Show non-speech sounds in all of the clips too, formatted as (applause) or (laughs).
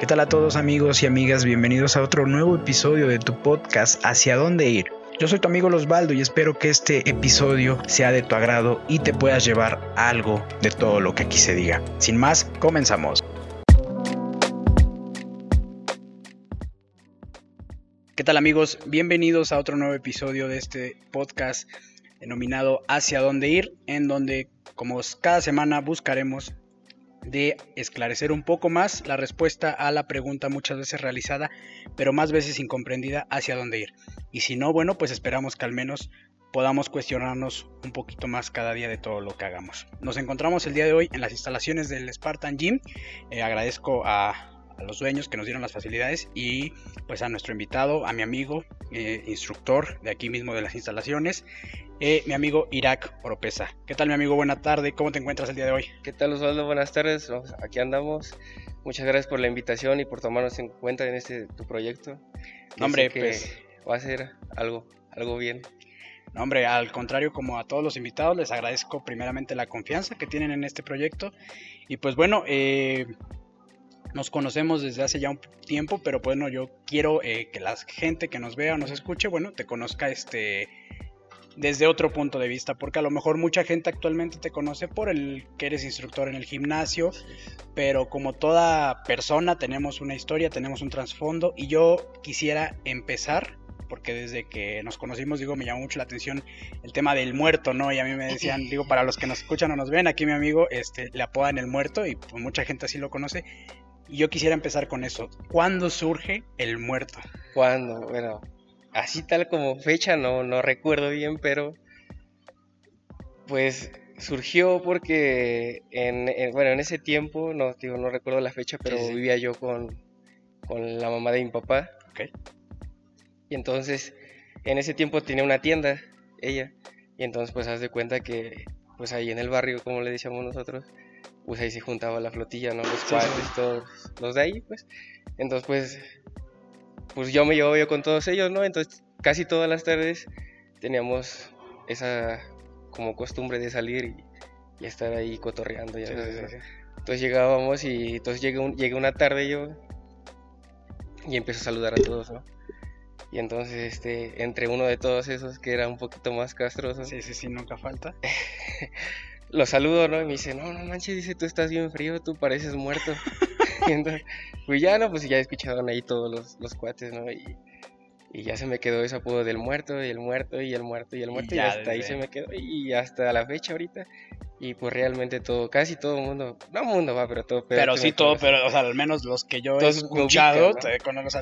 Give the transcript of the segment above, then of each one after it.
¿Qué tal a todos amigos y amigas? Bienvenidos a otro nuevo episodio de tu podcast Hacia dónde ir. Yo soy tu amigo Losbaldo y espero que este episodio sea de tu agrado y te puedas llevar algo de todo lo que aquí se diga. Sin más, comenzamos. ¿Qué tal amigos? Bienvenidos a otro nuevo episodio de este podcast denominado Hacia dónde ir, en donde como cada semana buscaremos de esclarecer un poco más la respuesta a la pregunta muchas veces realizada, pero más veces incomprendida hacia dónde ir. Y si no, bueno, pues esperamos que al menos podamos cuestionarnos un poquito más cada día de todo lo que hagamos. Nos encontramos el día de hoy en las instalaciones del Spartan Gym. Eh, agradezco a, los dueños que nos dieron las facilidades y pues a nuestro invitado, a mi amigo, eh, instructor de aquí mismo de las instalaciones, eh, mi amigo Irak Oropesa. ¿Qué tal mi amigo? Buena tarde, ¿cómo te encuentras el día de hoy? ¿Qué tal Osvaldo? Buenas tardes, aquí andamos. Muchas gracias por la invitación y por tomarnos en cuenta en este tu proyecto. No, hombre, pues va a ser algo, algo bien. No, hombre, al contrario, como a todos los invitados, les agradezco primeramente la confianza que tienen en este proyecto. Y pues bueno, eh, nos conocemos desde hace ya un tiempo, pero bueno, yo quiero eh, que la gente que nos vea o nos escuche, bueno, te conozca este desde otro punto de vista, porque a lo mejor mucha gente actualmente te conoce por el que eres instructor en el gimnasio, pero como toda persona tenemos una historia, tenemos un trasfondo y yo quisiera empezar porque desde que nos conocimos, digo, me llamó mucho la atención el tema del muerto, ¿no? Y a mí me decían, digo, para los que nos escuchan o nos ven, aquí mi amigo este, le apodan el muerto y pues, mucha gente así lo conoce. Y yo quisiera empezar con eso. ¿Cuándo surge el muerto? ¿Cuándo? Bueno, así tal como fecha no, no recuerdo bien, pero pues surgió porque en, bueno, en ese tiempo, no, digo, no recuerdo la fecha, pero vivía yo con, la mamá de mi papá. Y entonces, en ese tiempo tenía una tienda, ella. Y entonces, pues, haz de cuenta que, pues, ahí en el barrio, como le decíamos nosotros, pues ahí se juntaba la flotilla, ¿no? Los cuates, todos los de ahí, pues. Entonces, pues, pues yo me llevo yo con todos ellos, ¿no? Entonces casi todas las tardes teníamos esa como costumbre de salir y, estar ahí cotorreando. Ya, Entonces llegábamos y entonces llegué, un, llegué una tarde yo y empecé a saludar a todos, ¿no? Y entonces, este, entre uno de todos esos que era un poquito más castroso. Sí, sí, sí, nunca falta. (laughs) lo saludo, ¿no? Y me dice, no, no manches, dice, tú estás bien frío, tú pareces muerto. (laughs) y entonces, pues ya, ¿no? Pues ya escucharon ahí todos los, los cuates, ¿no? Y, y, ya se me quedó ese apodo del muerto, y el muerto, y el muerto, y el muerto, y, hasta ahí se me quedó, y hasta la fecha ahorita. Y pues realmente todo, casi todo el mundo, no mundo va, pero todo. Pero, sí todo, pero, o sea, al menos los que yo he escuchado, con, o sea,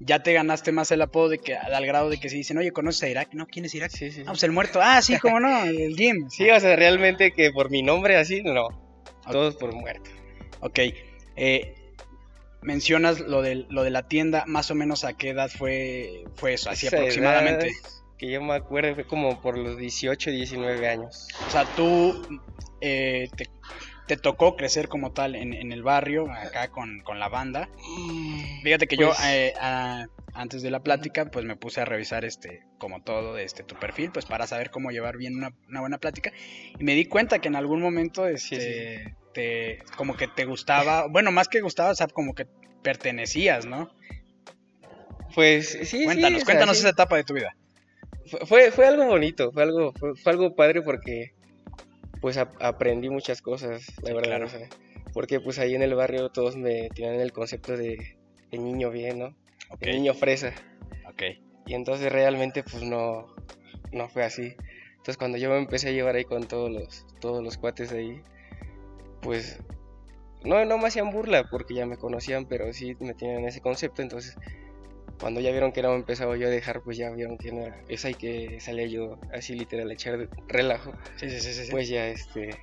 ya te ganaste más el apodo de que al grado de que si dicen, oye, ¿conoces a Irak? No, ¿quién es Irak? Sí, sí. Ah, pues el muerto. Ah, sí, cómo no, el Jim. (laughs) Sí, o sea, realmente que por mi nombre así, no. Todos por muerto. Ok. Eh, mencionas lo de, lo de la tienda, más o menos a qué edad fue, fue eso, así aproximadamente. que yo me acuerdo fue como por los 18, 19 años. O sea, tú eh, te te tocó crecer como tal en, el barrio, acá con, la banda. Fíjate que yo pues eh, antes de la plática, pues me puse a revisar este, como todo, este, tu perfil, pues para saber cómo llevar bien una, buena plática. Y me di cuenta que en algún momento, este, te, como que te gustaba, bueno, más que gustaba, o sea, como que pertenecías, ¿no? Pues sí, cuéntanos, cuéntanos esa etapa de tu vida. Fue, fue, algo bonito, fue algo, fue algo padre porque pues aprendí muchas cosas, la verdad. Claro. porque pues ahí en el barrio todos me tienen el concepto de, niño bien, ¿no? De niño fresa. Ok. Y entonces realmente pues no, no fue así. Entonces cuando yo me empecé a llevar ahí con todos los, todos los cuates ahí, pues no, no me hacían burla porque ya me conocían, pero sí me tenían ese concepto. Entonces cuando ya vieron que no empezaba yo a dejar, pues ya vieron que no, es ahí que salía yo así literal a echar relajo. Sí, sí, sí, sí. Pues ya este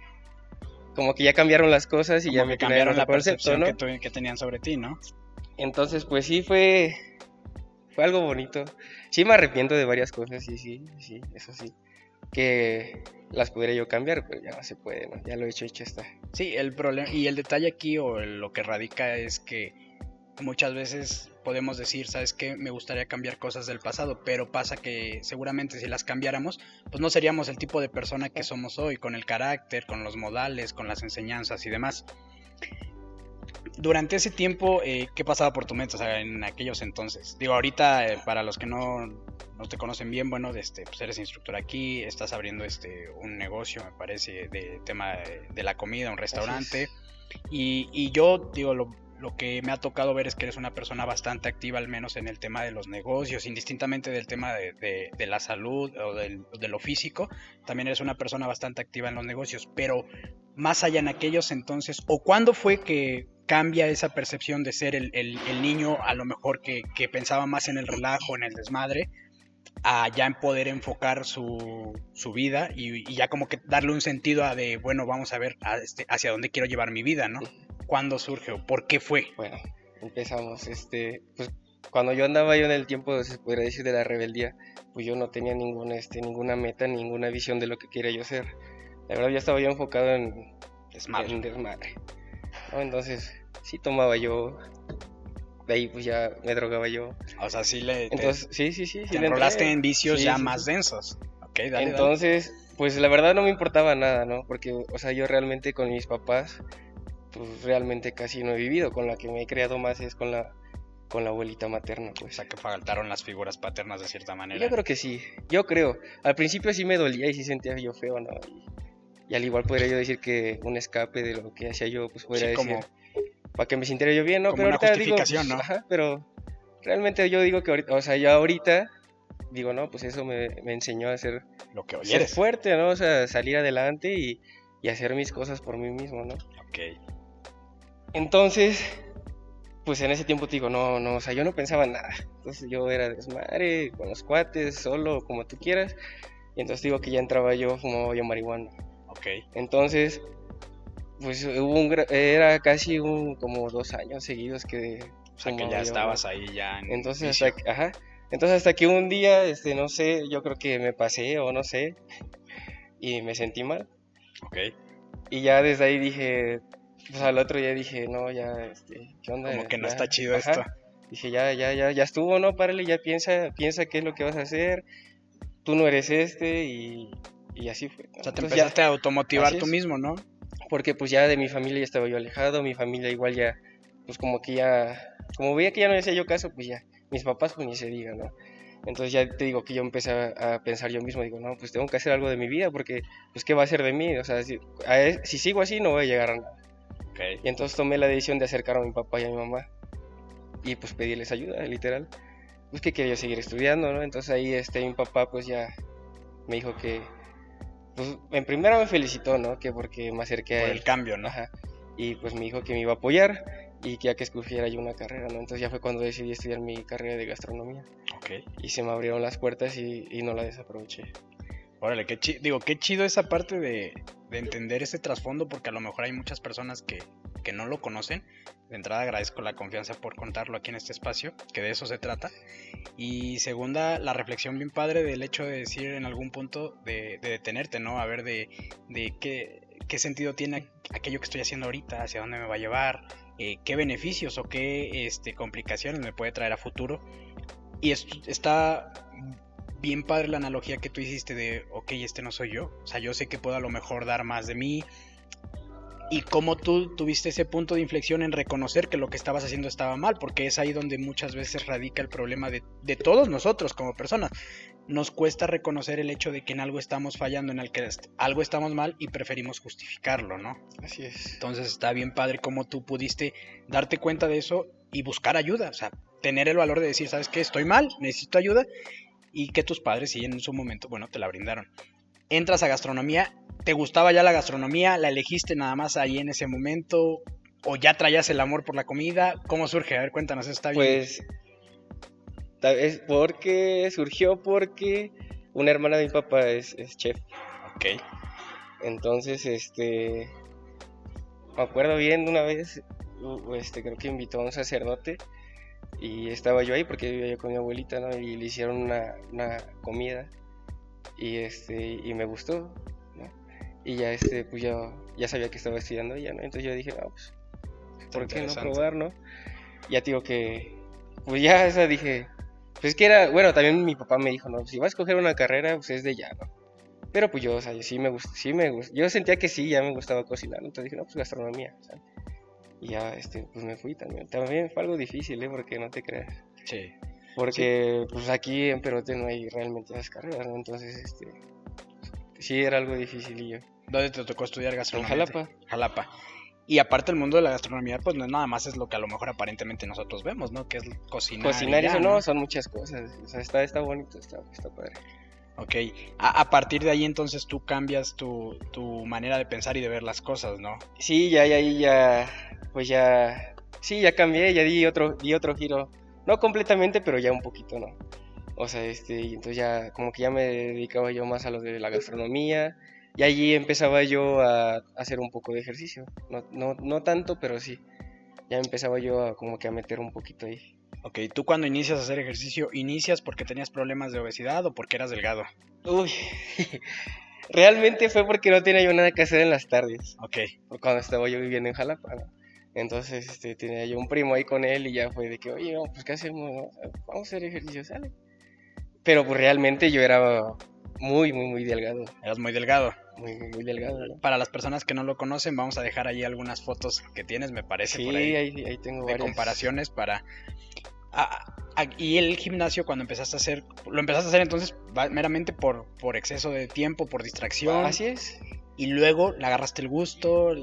como que ya cambiaron las cosas y ya me cambiaron la percepción que, que, tenían sobre ti, ¿no? Entonces, pues sí fue fue algo bonito. Sí me arrepiento de varias cosas, sí, sí, sí, eso sí. Que las podría yo cambiar, pero ya no se puede, ¿no? Ya lo he hecho, hecho está. Sí, el problema y el detalle aquí o lo que radica es que muchas veces podemos decir, ¿sabes qué? Me gustaría cambiar cosas del pasado, pero pasa que seguramente si las cambiáramos, pues no seríamos el tipo de persona que somos hoy, con el carácter, con los modales, con las enseñanzas y demás. durante ese tiempo, eh, ¿qué pasaba por tu mente? O sea, en aquellos entonces. Digo, ahorita, eh, para los que no, no, te conocen bien, bueno, este, pues eres instructor aquí, estás abriendo este un negocio, me parece, de tema de, la comida, un restaurante. Y, y, yo, digo, lo, lo que me ha tocado ver es que eres una persona bastante activa, al menos en el tema de los negocios, indistintamente del tema de, la salud o de lo físico, también eres una persona bastante activa en los negocios, pero más allá en aquellos entonces, o cuándo fue que cambia esa percepción de ser el, niño a lo mejor que, pensaba más en el relajo, en el desmadre, a ya en poder enfocar su, vida y, ya como que darle un sentido a de, bueno, vamos a ver este, hacia dónde quiero llevar mi vida, ¿no? ¿Cuándo surge o por qué fue? Bueno, empezamos, este, pues cuando yo andaba yo en el tiempo, se podría decir, de la rebeldía, pues yo no tenía ninguna, este, ninguna meta, ninguna visión de lo que quería yo ser. La verdad, ya estaba yo enfocado en desmadre. En desmadre Entonces, sí tomaba yo, de ahí pues ya me drogaba yo. O sea, sí le... Entonces, sí, sí, sí. Te enrolaste en vicios ya más densos. Ok, dale, Entonces, pues la verdad no me importaba nada, ¿no? Porque, o sea, yo realmente con mis papás pues realmente casi no he vivido. Con la que me he creado más es con la, con la abuelita materna, pues. O sea, que faltaron las figuras paternas de cierta manera. Yo creo que sí, yo creo. Al principio sí me dolía y sí sentía yo feo, ¿no? Y, al igual podría yo decir que un escape de lo que hacía yo, pues podría decir, para que me sintiera yo bien, ¿no? pero una justificación, ¿no? Ajá, pero realmente yo digo que ahorita, o sea, yo ahorita digo, no, pues eso me, me enseñó a ser, lo que ser fuerte, ¿no? O sea, salir adelante y, y hacer mis cosas por mí mismo, ¿no? Ok. Entonces, pues en ese tiempo te digo, no, no, o sea, yo no pensaba en nada. Entonces yo era desmadre, con los cuates, solo, como tú quieras. Y entonces digo que ya entraba yo, fumaba yo marihuana. Ok. Entonces, pues hubo un, era casi un, como dos años seguidos que... O sea, que ya estabas ahí ya en Entonces, hasta, ajá. Entonces hasta que un día, este, no sé, yo creo que me pasé o no sé, y me sentí mal. Ok. Y ya desde ahí dije, pues al otro día dije, no, ya, este, ¿qué onda? Como que no está chido esto. Dije, ya, ya, ya, ya estuvo, ¿no? Párale, ya piensa, piensa qué es lo que vas a hacer. Tú no eres este y, y así fue. O sea, te empezaste a automotivar tú mismo, ¿no? Porque pues ya de mi familia ya estaba yo alejado, mi familia igual ya, pues como que ya, como veía que ya no le hacía yo caso, pues ya, mis papás pues ni se diga, ¿no? Entonces ya te digo que yo empecé a, pensar yo mismo, digo, no, pues tengo que hacer algo de mi vida porque, pues, ¿qué va a ser de mí? O sea, si, si sigo así no voy a llegar a nada. Y entonces tomé la decisión de acercarme a mi papá y a mi mamá y pues pedirles ayuda, literal. Pues que quería seguir estudiando, ¿no? Entonces ahí este, mi papá pues ya me dijo que, pues en primera me felicitó, ¿no? Que porque me acerqué a el cambio, ¿no? Y pues me dijo que me iba a apoyar y que ya que escogiera yo una carrera, ¿no? Entonces ya fue cuando decidí estudiar mi carrera de gastronomía. Ok. Y se me abrieron las puertas y, y no la desaproveché. Órale, qué chido, digo, qué chido esa parte de, de entender ese trasfondo porque a lo mejor hay muchas personas que, que, no lo conocen. De entrada agradezco la confianza por contarlo aquí en este espacio, que de eso se trata. Y segunda, la reflexión bien padre del hecho de decir en algún punto de, detenerte, ¿no? A ver de, de qué, qué, sentido tiene aquello que estoy haciendo ahorita, hacia dónde me va a llevar, eh, qué beneficios o qué este, complicaciones me puede traer a futuro. Y está bien padre la analogía que tú hiciste de, ok, este no soy yo. O sea, yo sé que puedo a lo mejor dar más de mí. Y cómo tú tuviste ese punto de inflexión en reconocer que lo que estabas haciendo estaba mal, porque es ahí donde muchas veces radica el problema de, de todos nosotros como personas. Nos cuesta reconocer el hecho de que en algo estamos fallando, en el que algo estamos mal y preferimos justificarlo, ¿no? Así es. Entonces está bien padre cómo tú pudiste darte cuenta de eso y buscar ayuda, o sea, tener el valor de decir, ¿sabes qué? Estoy mal, necesito ayuda y que tus padres sí en su momento, bueno, te la brindaron. Entras a gastronomía, ¿te gustaba ya la gastronomía? ¿La elegiste nada más ahí en ese momento? ¿O ya traías el amor por la comida? ¿Cómo surge? A ver, cuéntanos, está bien. Pues, tal vez porque surgió porque una hermana de mi papá es, chef. Ok. Entonces, este, me acuerdo bien una vez, este, creo que invitó a un sacerdote y estaba yo ahí porque vivía yo con mi abuelita, ¿no? Y le hicieron una, una comida y, este, y me gustó, ¿no? Y ya, este, pues ya, ya sabía que estaba estudiando ella, ¿no? Entonces yo dije, no, pues, ¿por qué no probar, no? Ya digo que, pues ya, esa dije, pues que era, bueno, también mi papá me dijo, no, si vas a escoger una carrera, pues es de ya, ¿no? Pero pues yo, o sea, sí me gusta, sí me gusta, yo sentía que sí, ya me gustaba cocinar, entonces dije, no, pues gastronomía, Y ya, este, pues me fui también. También fue algo difícil, ¿eh? Porque no te creas. Sí. Porque, pues aquí en Perote no hay realmente las carreras, ¿no? Entonces, este, sí era algo difícil y yo. ¿Dónde te tocó estudiar gastronomía? En Jalapa. Jalapa. Y aparte el mundo de la gastronomía, pues no es nada más es lo que a lo mejor aparentemente nosotros vemos, ¿no? Que es cocinar. Cocinar y eso no, son muchas cosas. O sea, está, está bonito, está, está padre. Ok, a, a, partir de ahí entonces tú cambias tu, tu, manera de pensar y de ver las cosas, ¿no? Sí, ya, ya, ya, pues ya, sí, ya cambié, ya di otro, di otro giro, no completamente, pero ya un poquito, ¿no? O sea, este, entonces ya, como que ya me dedicaba yo más a lo de la gastronomía, y allí empezaba yo a, a hacer un poco de ejercicio, no, no, no tanto, pero sí, ya empezaba yo a como que a meter un poquito ahí. Ok, tú cuando inicias a hacer ejercicio, ¿inicias porque tenías problemas de obesidad o porque eras delgado? Uy, (laughs) realmente fue porque no tenía yo nada que hacer en las tardes. Ok. Cuando estaba yo viviendo en Jalapa, ¿no? Entonces este, tenía yo un primo ahí con él y ya fue de que, oye, pues ¿qué hacemos? Vamos a hacer ejercicio, ¿sale? Pero pues realmente yo era muy, muy, muy delgado. Eras muy delgado. Muy, muy, muy delgado. ¿no? Para las personas que no lo conocen, vamos a dejar ahí algunas fotos que tienes, me parece. Sí, por ahí, ahí, ahí tengo de varias. comparaciones para... Ah, ah, y el gimnasio cuando empezaste a hacer, lo empezaste a hacer entonces meramente por, por exceso de tiempo, por distracción. Así es. Y luego le agarraste el gusto.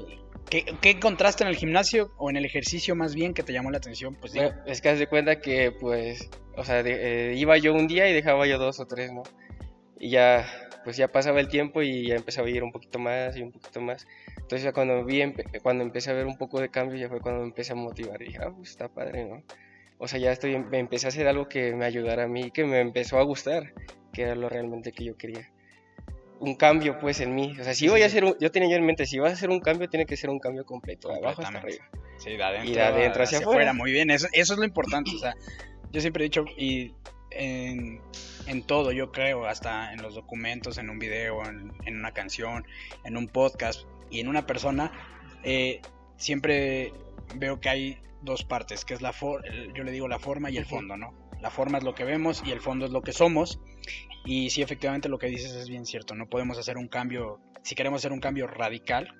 ¿Qué, ¿Qué, encontraste en el gimnasio o en el ejercicio más bien que te llamó la atención? Pues Bueno, es que haz de cuenta que, pues, o sea, de- eh, iba yo un día y dejaba yo dos o tres, ¿no? Y ya, pues ya pasaba el tiempo y ya empezaba a ir un poquito más y un poquito más. Entonces ya cuando vi, empe- cuando empecé a ver un poco de cambio, ya fue cuando me empecé a motivar. Y dije, ah, pues está padre, ¿no? O sea, ya estoy, me empecé a hacer algo que me ayudara a mí, que me empezó a gustar, que era lo realmente que yo quería. Un cambio, pues, en mí. O sea, si voy a hacer un, yo tenía yo en mente, si vas a hacer un cambio, tiene que ser un cambio completo, de abajo hasta arriba. Sí, de adentro, Y de adentro hacia afuera. Muy bien, eso, eso es lo importante. O sea, yo siempre he dicho, y en, en todo, yo creo, hasta en los documentos, en un video, en, en una canción, en un podcast y en una persona, eh, siempre veo que hay dos partes, que es la for yo le digo la forma y el fondo, ¿no? La forma es lo que vemos y el fondo es lo que somos. Y sí, efectivamente lo que dices es bien cierto. No podemos hacer un cambio, si queremos hacer un cambio radical,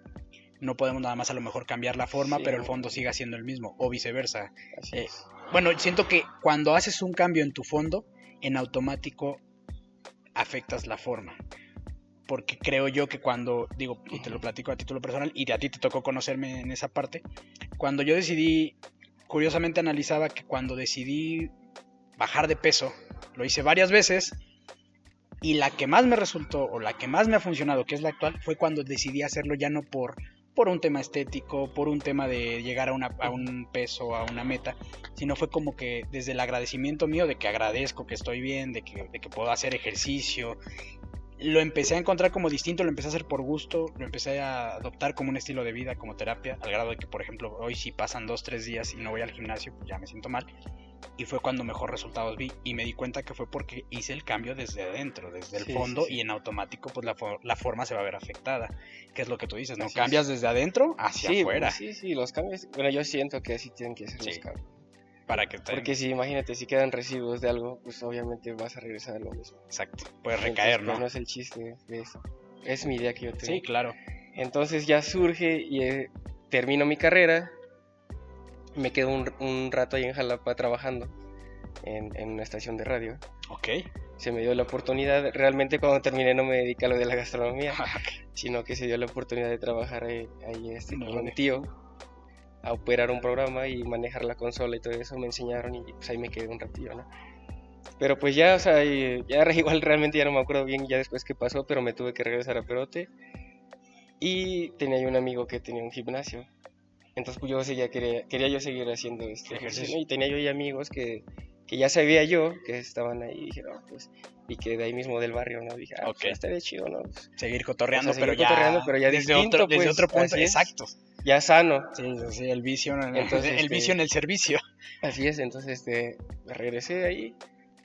no podemos nada más a lo mejor cambiar la forma, Sí. pero el fondo siga siendo el mismo, o viceversa. Eh. Bueno, siento que cuando haces un cambio en tu fondo, en automático afectas la forma. Porque creo yo que cuando, digo, y te lo platico a título personal, y a ti te tocó conocerme en esa parte, cuando yo decidí, curiosamente analizaba que cuando decidí bajar de peso, lo hice varias veces, y la que más me resultó, o la que más me ha funcionado, que es la actual, fue cuando decidí hacerlo ya no por, por un tema estético, por un tema de llegar a, una, a un peso, a una meta, sino fue como que desde el agradecimiento mío de que agradezco que estoy bien, de que, de que puedo hacer ejercicio, lo empecé a encontrar como distinto, lo empecé a hacer por gusto, lo empecé a adoptar como un estilo de vida, como terapia, al grado de que, por ejemplo, hoy si pasan dos, tres días y no voy al gimnasio, pues ya me siento mal. Y fue cuando mejor resultados vi y me di cuenta que fue porque hice el cambio desde adentro, desde el Sí, fondo sí, sí. y en automático pues la, la forma se va a ver afectada, que es lo que tú dices, ¿no? Así es. Cambias desde adentro hacia afuera Sí, sí, los cambios. Bueno, yo siento que así tienen que ser los cambios. Para que te... Porque si imagínate, si quedan residuos de algo, pues obviamente vas a regresar a lo mismo. Exacto, puedes Entonces, recaer, pues, ¿no? no es el chiste de eso. Es mi idea que yo tengo. Sí, claro. Entonces ya surge y eh, termino mi carrera. Me quedo un, un rato ahí en Jalapa trabajando en, en una estación de radio. Ok. Se me dio la oportunidad, realmente cuando terminé no me dediqué a lo de la gastronomía, (laughs) sino que se dio la oportunidad de trabajar ahí, ahí, este, con un tío, a operar un programa y manejar la consola y todo eso, me enseñaron y pues ahí me quedé un ratillo, ¿no? Pero pues ya, o sea, ya (laughs) igual realmente ya no me acuerdo bien ya después qué pasó, pero me tuve que regresar a Perote y tenía yo un amigo que tenía un gimnasio. Entonces pues yo seguía, quería, quería yo seguir haciendo este Ejercicio. ejercicio y tenía yo ya amigos que, que ya sabía yo que estaban ahí y dije, "Ah, pues, y que de ahí mismo del barrio, ¿no? Dije, ah, Ok. pues estaría chido, ¿no? Pues, Seguir cotorreando, O sea, seguir pero, ya, cotorreando, pero ya desde, distinto, otro, desde pues, otro punto. es. Exacto. ya sano. Sí, sí, el vicio, en- Entonces, el este- vicio en el servicio. Así es, entonces este, regresé de ahí,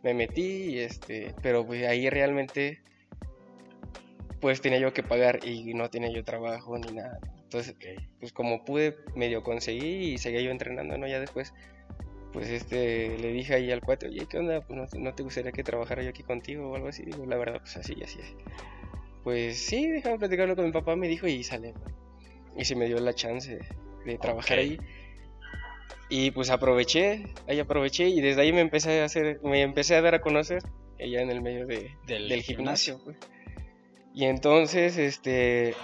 me metí, y, este, pero pues ahí realmente pues tenía yo que pagar y no tenía yo trabajo ni nada. Entonces, pues como pude, medio conseguí y seguía yo entrenando, ¿no? Ya después, pues este, le dije ahí al cuate, oye, ¿qué onda? Pues no, no te gustaría que trabajara yo aquí contigo o algo así. Digo, la verdad, pues así, así es. Pues sí, déjame platicarlo con mi papá, me dijo y sale. Y se me dio la chance de trabajar Ok. ahí. Y pues aproveché, ahí aproveché y desde ahí me empecé a hacer, me empecé a dar a conocer ella en el medio de, del, gimnasio. Pues. Y entonces, este,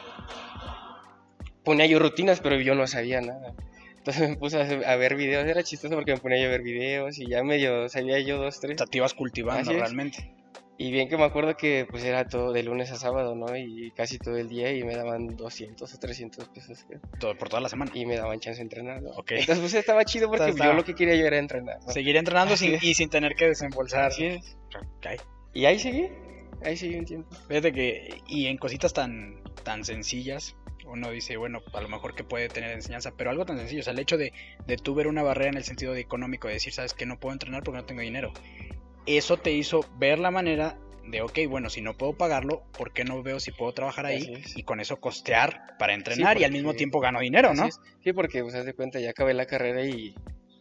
ponía yo rutinas, pero yo no sabía nada. Entonces me puse a, ver videos, era chistoso porque me ponía yo a ver videos y ya medio sabía yo dos, tres. te ibas cultivando realmente. Y bien que me acuerdo que pues era todo de lunes a sábado, ¿no? Y casi todo el día y me daban 200 o 300 pesos. Todo, por toda la semana. Y me daban chance de entrenar, ¿no? Entonces pues estaba chido porque yo lo que quería yo era entrenar. Seguir entrenando sin, y sin tener que desembolsar. Así es. Y ahí seguí, ahí seguí un tiempo. Fíjate que, y en cositas tan, tan sencillas, uno dice, bueno, a lo mejor que puede tener enseñanza, pero algo tan sencillo, o sea, el hecho de, de tú ver una barrera en el sentido de económico, de decir, sabes que no puedo entrenar porque no tengo dinero eso te hizo ver la manera de, ok, bueno, si no puedo pagarlo, ¿por qué no veo si puedo trabajar ahí? Y con eso costear para entrenar y al mismo tiempo gano dinero, ¿no? Sí, porque, pues, haz de cuenta, ya acabé la carrera y,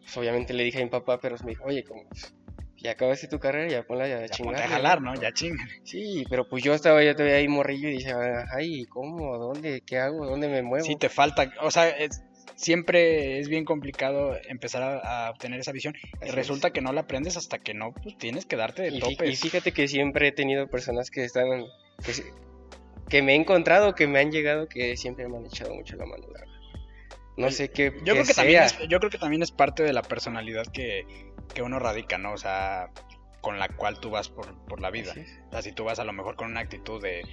pues, obviamente le dije a mi papá, pero me dijo, oye, como, pues, ya acabaste tu carrera, ya ponla ya, ya chingar. a jalar, ¿no? Ya chinga. Sí, pero pues yo estaba ya todavía ahí morrillo y dije, ay, ¿cómo? ¿Dónde? ¿Qué hago? ¿Dónde me muevo? Sí, te falta, o sea, es, siempre es bien complicado empezar a, obtener esa visión. y resulta que no la aprendes hasta que no, pues tienes que darte de tope Y fíjate que siempre he tenido personas que están, que, me he encontrado, que me han llegado, que siempre me han echado mucho la mano, No sé qué. Yo, creo que también es, yo creo que también es parte de la personalidad que, que uno radica, ¿no? O sea, con la cual tú vas por, por la vida. O sea, si tú vas a lo mejor con una actitud de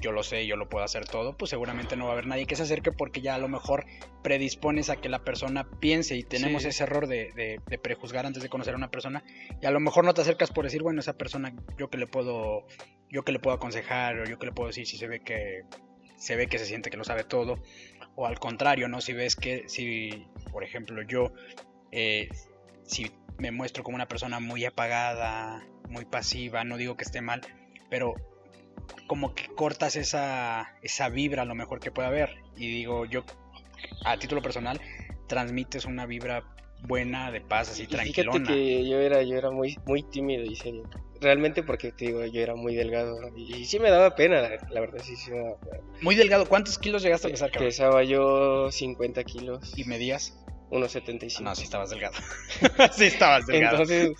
yo lo sé, yo lo puedo hacer todo, pues seguramente no va a haber nadie que se acerque porque ya a lo mejor predispones a que la persona piense y tenemos ese error de, prejuzgar antes de conocer a una persona y a lo mejor no te acercas por decir, bueno, esa persona yo que le puedo, yo que le puedo aconsejar o yo que le puedo decir si se ve que se ve que se siente que lo sabe todo o al contrario, ¿no? Si ves que, si por ejemplo yo, eh, si me muestro como una persona muy apagada, muy pasiva, no digo que esté mal, pero como que cortas esa, esa vibra a lo mejor que pueda haber. Y digo, yo a título personal transmites una vibra buena, de paz, así tranquila Fíjate que yo era, yo era muy, muy tímido y serio. Realmente porque te digo, yo era muy delgado y, sí me daba pena, la, verdad, sí, sí me daba pena. Muy delgado, ¿cuántos kilos llegaste a pesar? Pesaba yo 50 kilos. ¿Y medías? 1.75. No, sí estabas delgado. (laughs) sí estabas delgado. Entonces,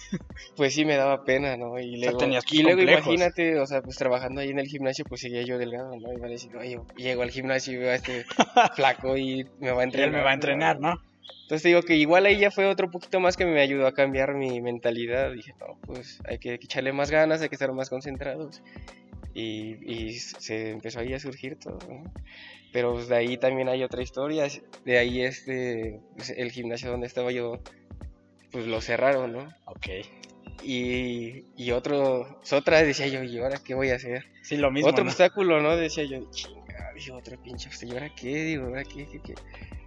pues sí me daba pena, ¿no? Y luego, y luego imagínate, o sea, pues trabajando ahí en el gimnasio, pues seguía yo delgado, ¿no? Y me decir, oye, llego al gimnasio y veo a este (laughs) flaco y me va a entrenar. me va a entrenar, ¿no? Entonces digo que igual ahí ya fue otro poquito más que me ayudó a cambiar mi mentalidad. Dije, no, pues hay que echarle más ganas, hay que estar más concentrados. Y, y se empezó ahí a surgir todo, ¿no? Pero pues, de ahí también hay otra historia. De ahí este, el gimnasio donde estaba yo, pues lo cerraron, ¿no? Ok. Y, y otro, pues, otra decía yo, ¿y ahora qué voy a hacer? Sí, lo mismo. Otro obstáculo, ¿no? Decía yo, chinga, dije, otro pinche ¿y ahora qué? Digo, ¿ahora qué, qué, qué,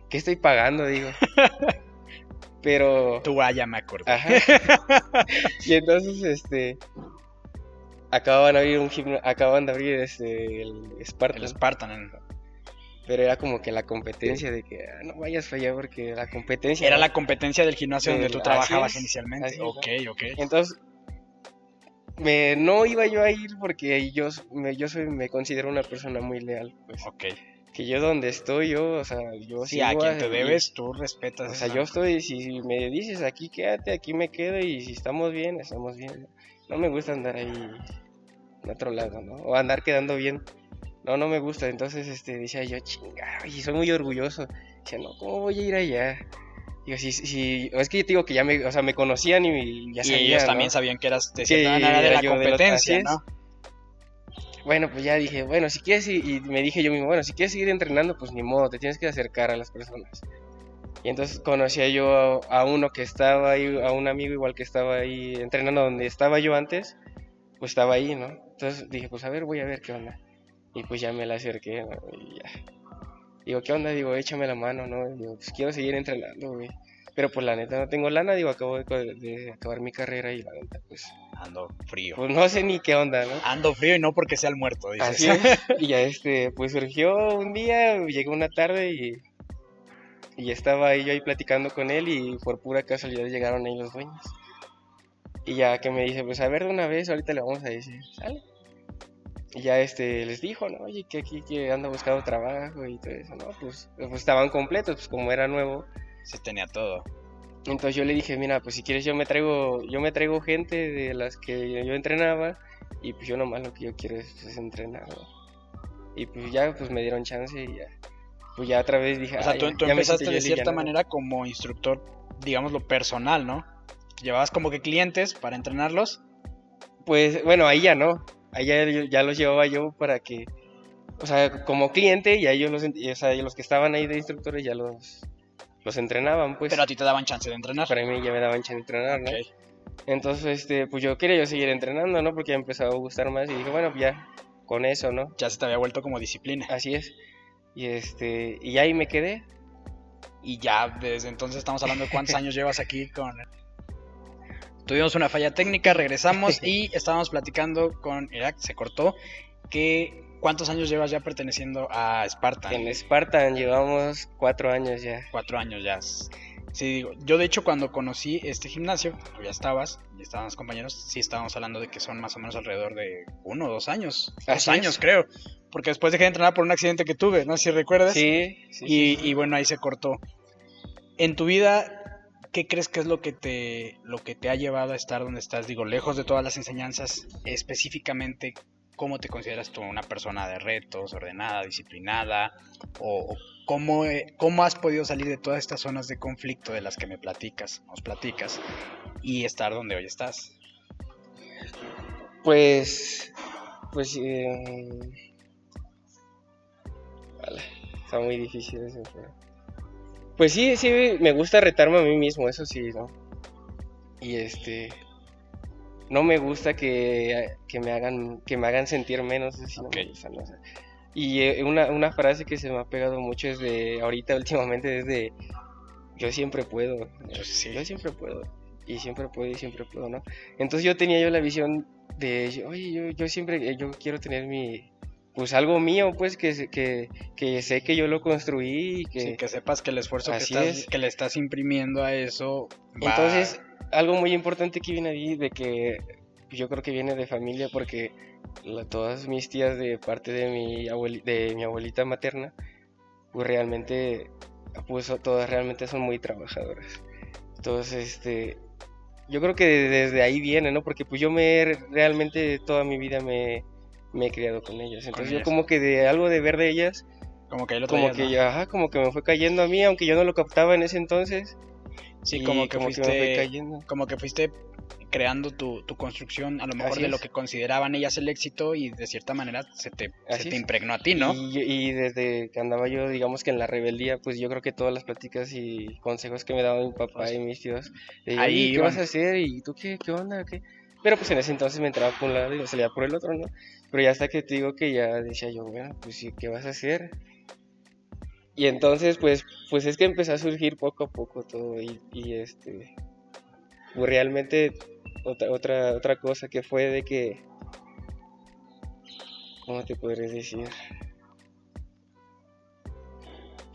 qué estoy pagando? Digo. (laughs) Pero. Tú vaya, me acordé. Ajá. (laughs) y entonces, este. Acababan de abrir un gimnasio, acababan de abrir este, el Spartan. El Spartan pero era como que la competencia de que ah, no vayas allá porque la competencia era la competencia del gimnasio donde tú trabajabas inicialmente. ok ok. Entonces me, no iba yo a ir porque yo me, yo soy me considero una persona muy leal pues. Ok. Que yo donde estoy yo o sea yo sí a quien te debes tú respetas o sea yo estoy si me dices aquí quédate aquí me quedo y si estamos bien estamos bien no me gusta andar ahí en otro lado no o andar quedando bien no, no me gusta. Entonces, este, decía yo, chinga, y soy muy orgulloso. Decía, no, ¿cómo voy a ir allá? Digo, si, si, es que yo te digo que ya me, o sea, me conocían y ya sabían. Y ellos también sabían que eras de cierta manera de la competencia, ¿no? Bueno, pues ya dije, bueno, si quieres, y, me dije yo mismo, bueno, si quieres seguir entrenando, pues ni modo, te tienes que acercar a las personas. Y entonces conocía yo a, a, uno que estaba ahí, a un amigo igual que estaba ahí entrenando donde estaba yo antes, pues estaba ahí, ¿no? Entonces dije, pues a ver, voy a ver qué onda. Y pues ya me la acerqué, Y ya. Digo, ¿qué onda? Digo, échame la mano, ¿no? Digo, pues quiero seguir entrenando, güey. Pero pues la neta no tengo lana, digo, acabo de, acabar mi carrera y la neta, pues... Ando frío. Pues no sé ni qué onda, ¿no? Ando frío y no porque sea el muerto, dices. Así es. (laughs) y ya este, pues surgió un día, llegué una tarde y... Y estaba ahí yo ahí platicando con él y por pura casualidad llegaron ahí los dueños. Y ya que me dice, pues a ver de una vez, ahorita le vamos a decir, ¿sale? Y ya este les dijo, ¿no? Oye, que aquí que anda buscando trabajo y todo eso, ¿no? Pues, pues estaban completos, pues como era nuevo. Se tenía todo. Entonces yo le dije, mira, pues si quieres yo me traigo, yo me traigo gente de las que yo entrenaba y pues yo nomás lo que yo quiero es pues, entrenar. Y pues ya pues me dieron chance y ya. Pues ya otra vez dije, o sea, tú, empezaste de cierta manera como instructor, digamos lo personal, ¿no? Llevabas como que clientes para entrenarlos. Pues bueno, ahí ya no. Ahí ya, ya los llevaba yo para que, o sea, como cliente y a ellos los, o sea, los que estaban ahí de instructores ya los los entrenaban, pues. Pero a ti te daban chance de entrenar. Para mí ya me daban chance de entrenar, ¿no? Entonces, este, pues yo quería yo seguir entrenando, ¿no? Porque ya empezó a gustar más y dije, bueno, ya, con eso, ¿no? Ya se te había vuelto como disciplina. Así es. Y este, y ahí me quedé. Y ya desde entonces estamos hablando de cuántos años llevas aquí con... Tuvimos una falla técnica, regresamos (laughs) y estábamos platicando con Irak, se cortó, que ¿Cuántos años llevas ya perteneciendo a Spartan? En Spartan llevamos cuatro años ya. Cuatro años ya. Sí, digo, yo de hecho cuando conocí este gimnasio, tú ya estabas, y estaban compañeros, sí estábamos hablando de que son más o menos alrededor de uno o dos años. dos años creo. Porque después dejé de entrenar por un accidente que tuve, ¿no? Si recuerdas. Sí, sí, y, y bueno, ahí se cortó. En tu vida, ¿qué crees que es lo que te lo que te ha llevado a estar donde estás? Digo, lejos de todas las enseñanzas, específicamente, ¿cómo te consideras tú una persona de retos, ordenada, disciplinada? ¿O cómo, eh, cómo has podido salir de todas estas zonas de conflicto de las que me platicas, nos platicas, y estar donde hoy estás? Pues, pues, eh, vale, está muy difícil eso. Pues sí, sí, me gusta retarme a mí mismo, eso sí, ¿no? Y este, no me gusta que, me hagan que me hagan sentir menos y eh, una, una, frase que se me ha pegado mucho es de ahorita (laughs) últimamente es de yo siempre puedo yo, siempre puedo y siempre puedo y siempre puedo no entonces yo tenía yo la visión de oye yo, yo siempre yo quiero tener mi pues algo mío, pues que, que, que sé que yo lo construí y que... que sepas que el esfuerzo que, estás, que le estás imprimiendo a eso... Entonces, algo muy importante que viene ahí, de que yo creo que viene de familia, porque todas mis tías de parte de mi, de mi abuelita materna, pues realmente, pues todas realmente son muy trabajadoras. Entonces, este, yo creo que desde ahí viene, ¿no? Porque pues yo me realmente toda mi vida me me he criado con ellas. Entonces yo como que de algo de ver de ellas, como que, lo como, que ajá, como que me fue cayendo a mí, aunque yo no lo captaba en ese entonces. Sí, como que fuiste, como que fuiste creando tu, construcción, a lo mejor de lo que consideraban ellas el éxito y de cierta manera se te, se te impregnó a ti, ¿no? Y, desde que andaba yo, digamos que en la rebeldía, pues yo creo que todas las pláticas y consejos que me daban mi papá pues y mis tíos, Ahí ¿qué vas a hacer? ¿Y tú qué, qué onda? ¿Qué? Pero pues en ese entonces me entraba por un lado y me salía por el otro, ¿no? Pero ya hasta que te digo que ya decía yo, bueno, pues sí, ¿qué vas a hacer? Y entonces, pues, pues es que empezó a surgir poco a poco todo y, y este, pues realmente otra, otra, otra cosa que fue de que, ¿cómo te podrías decir?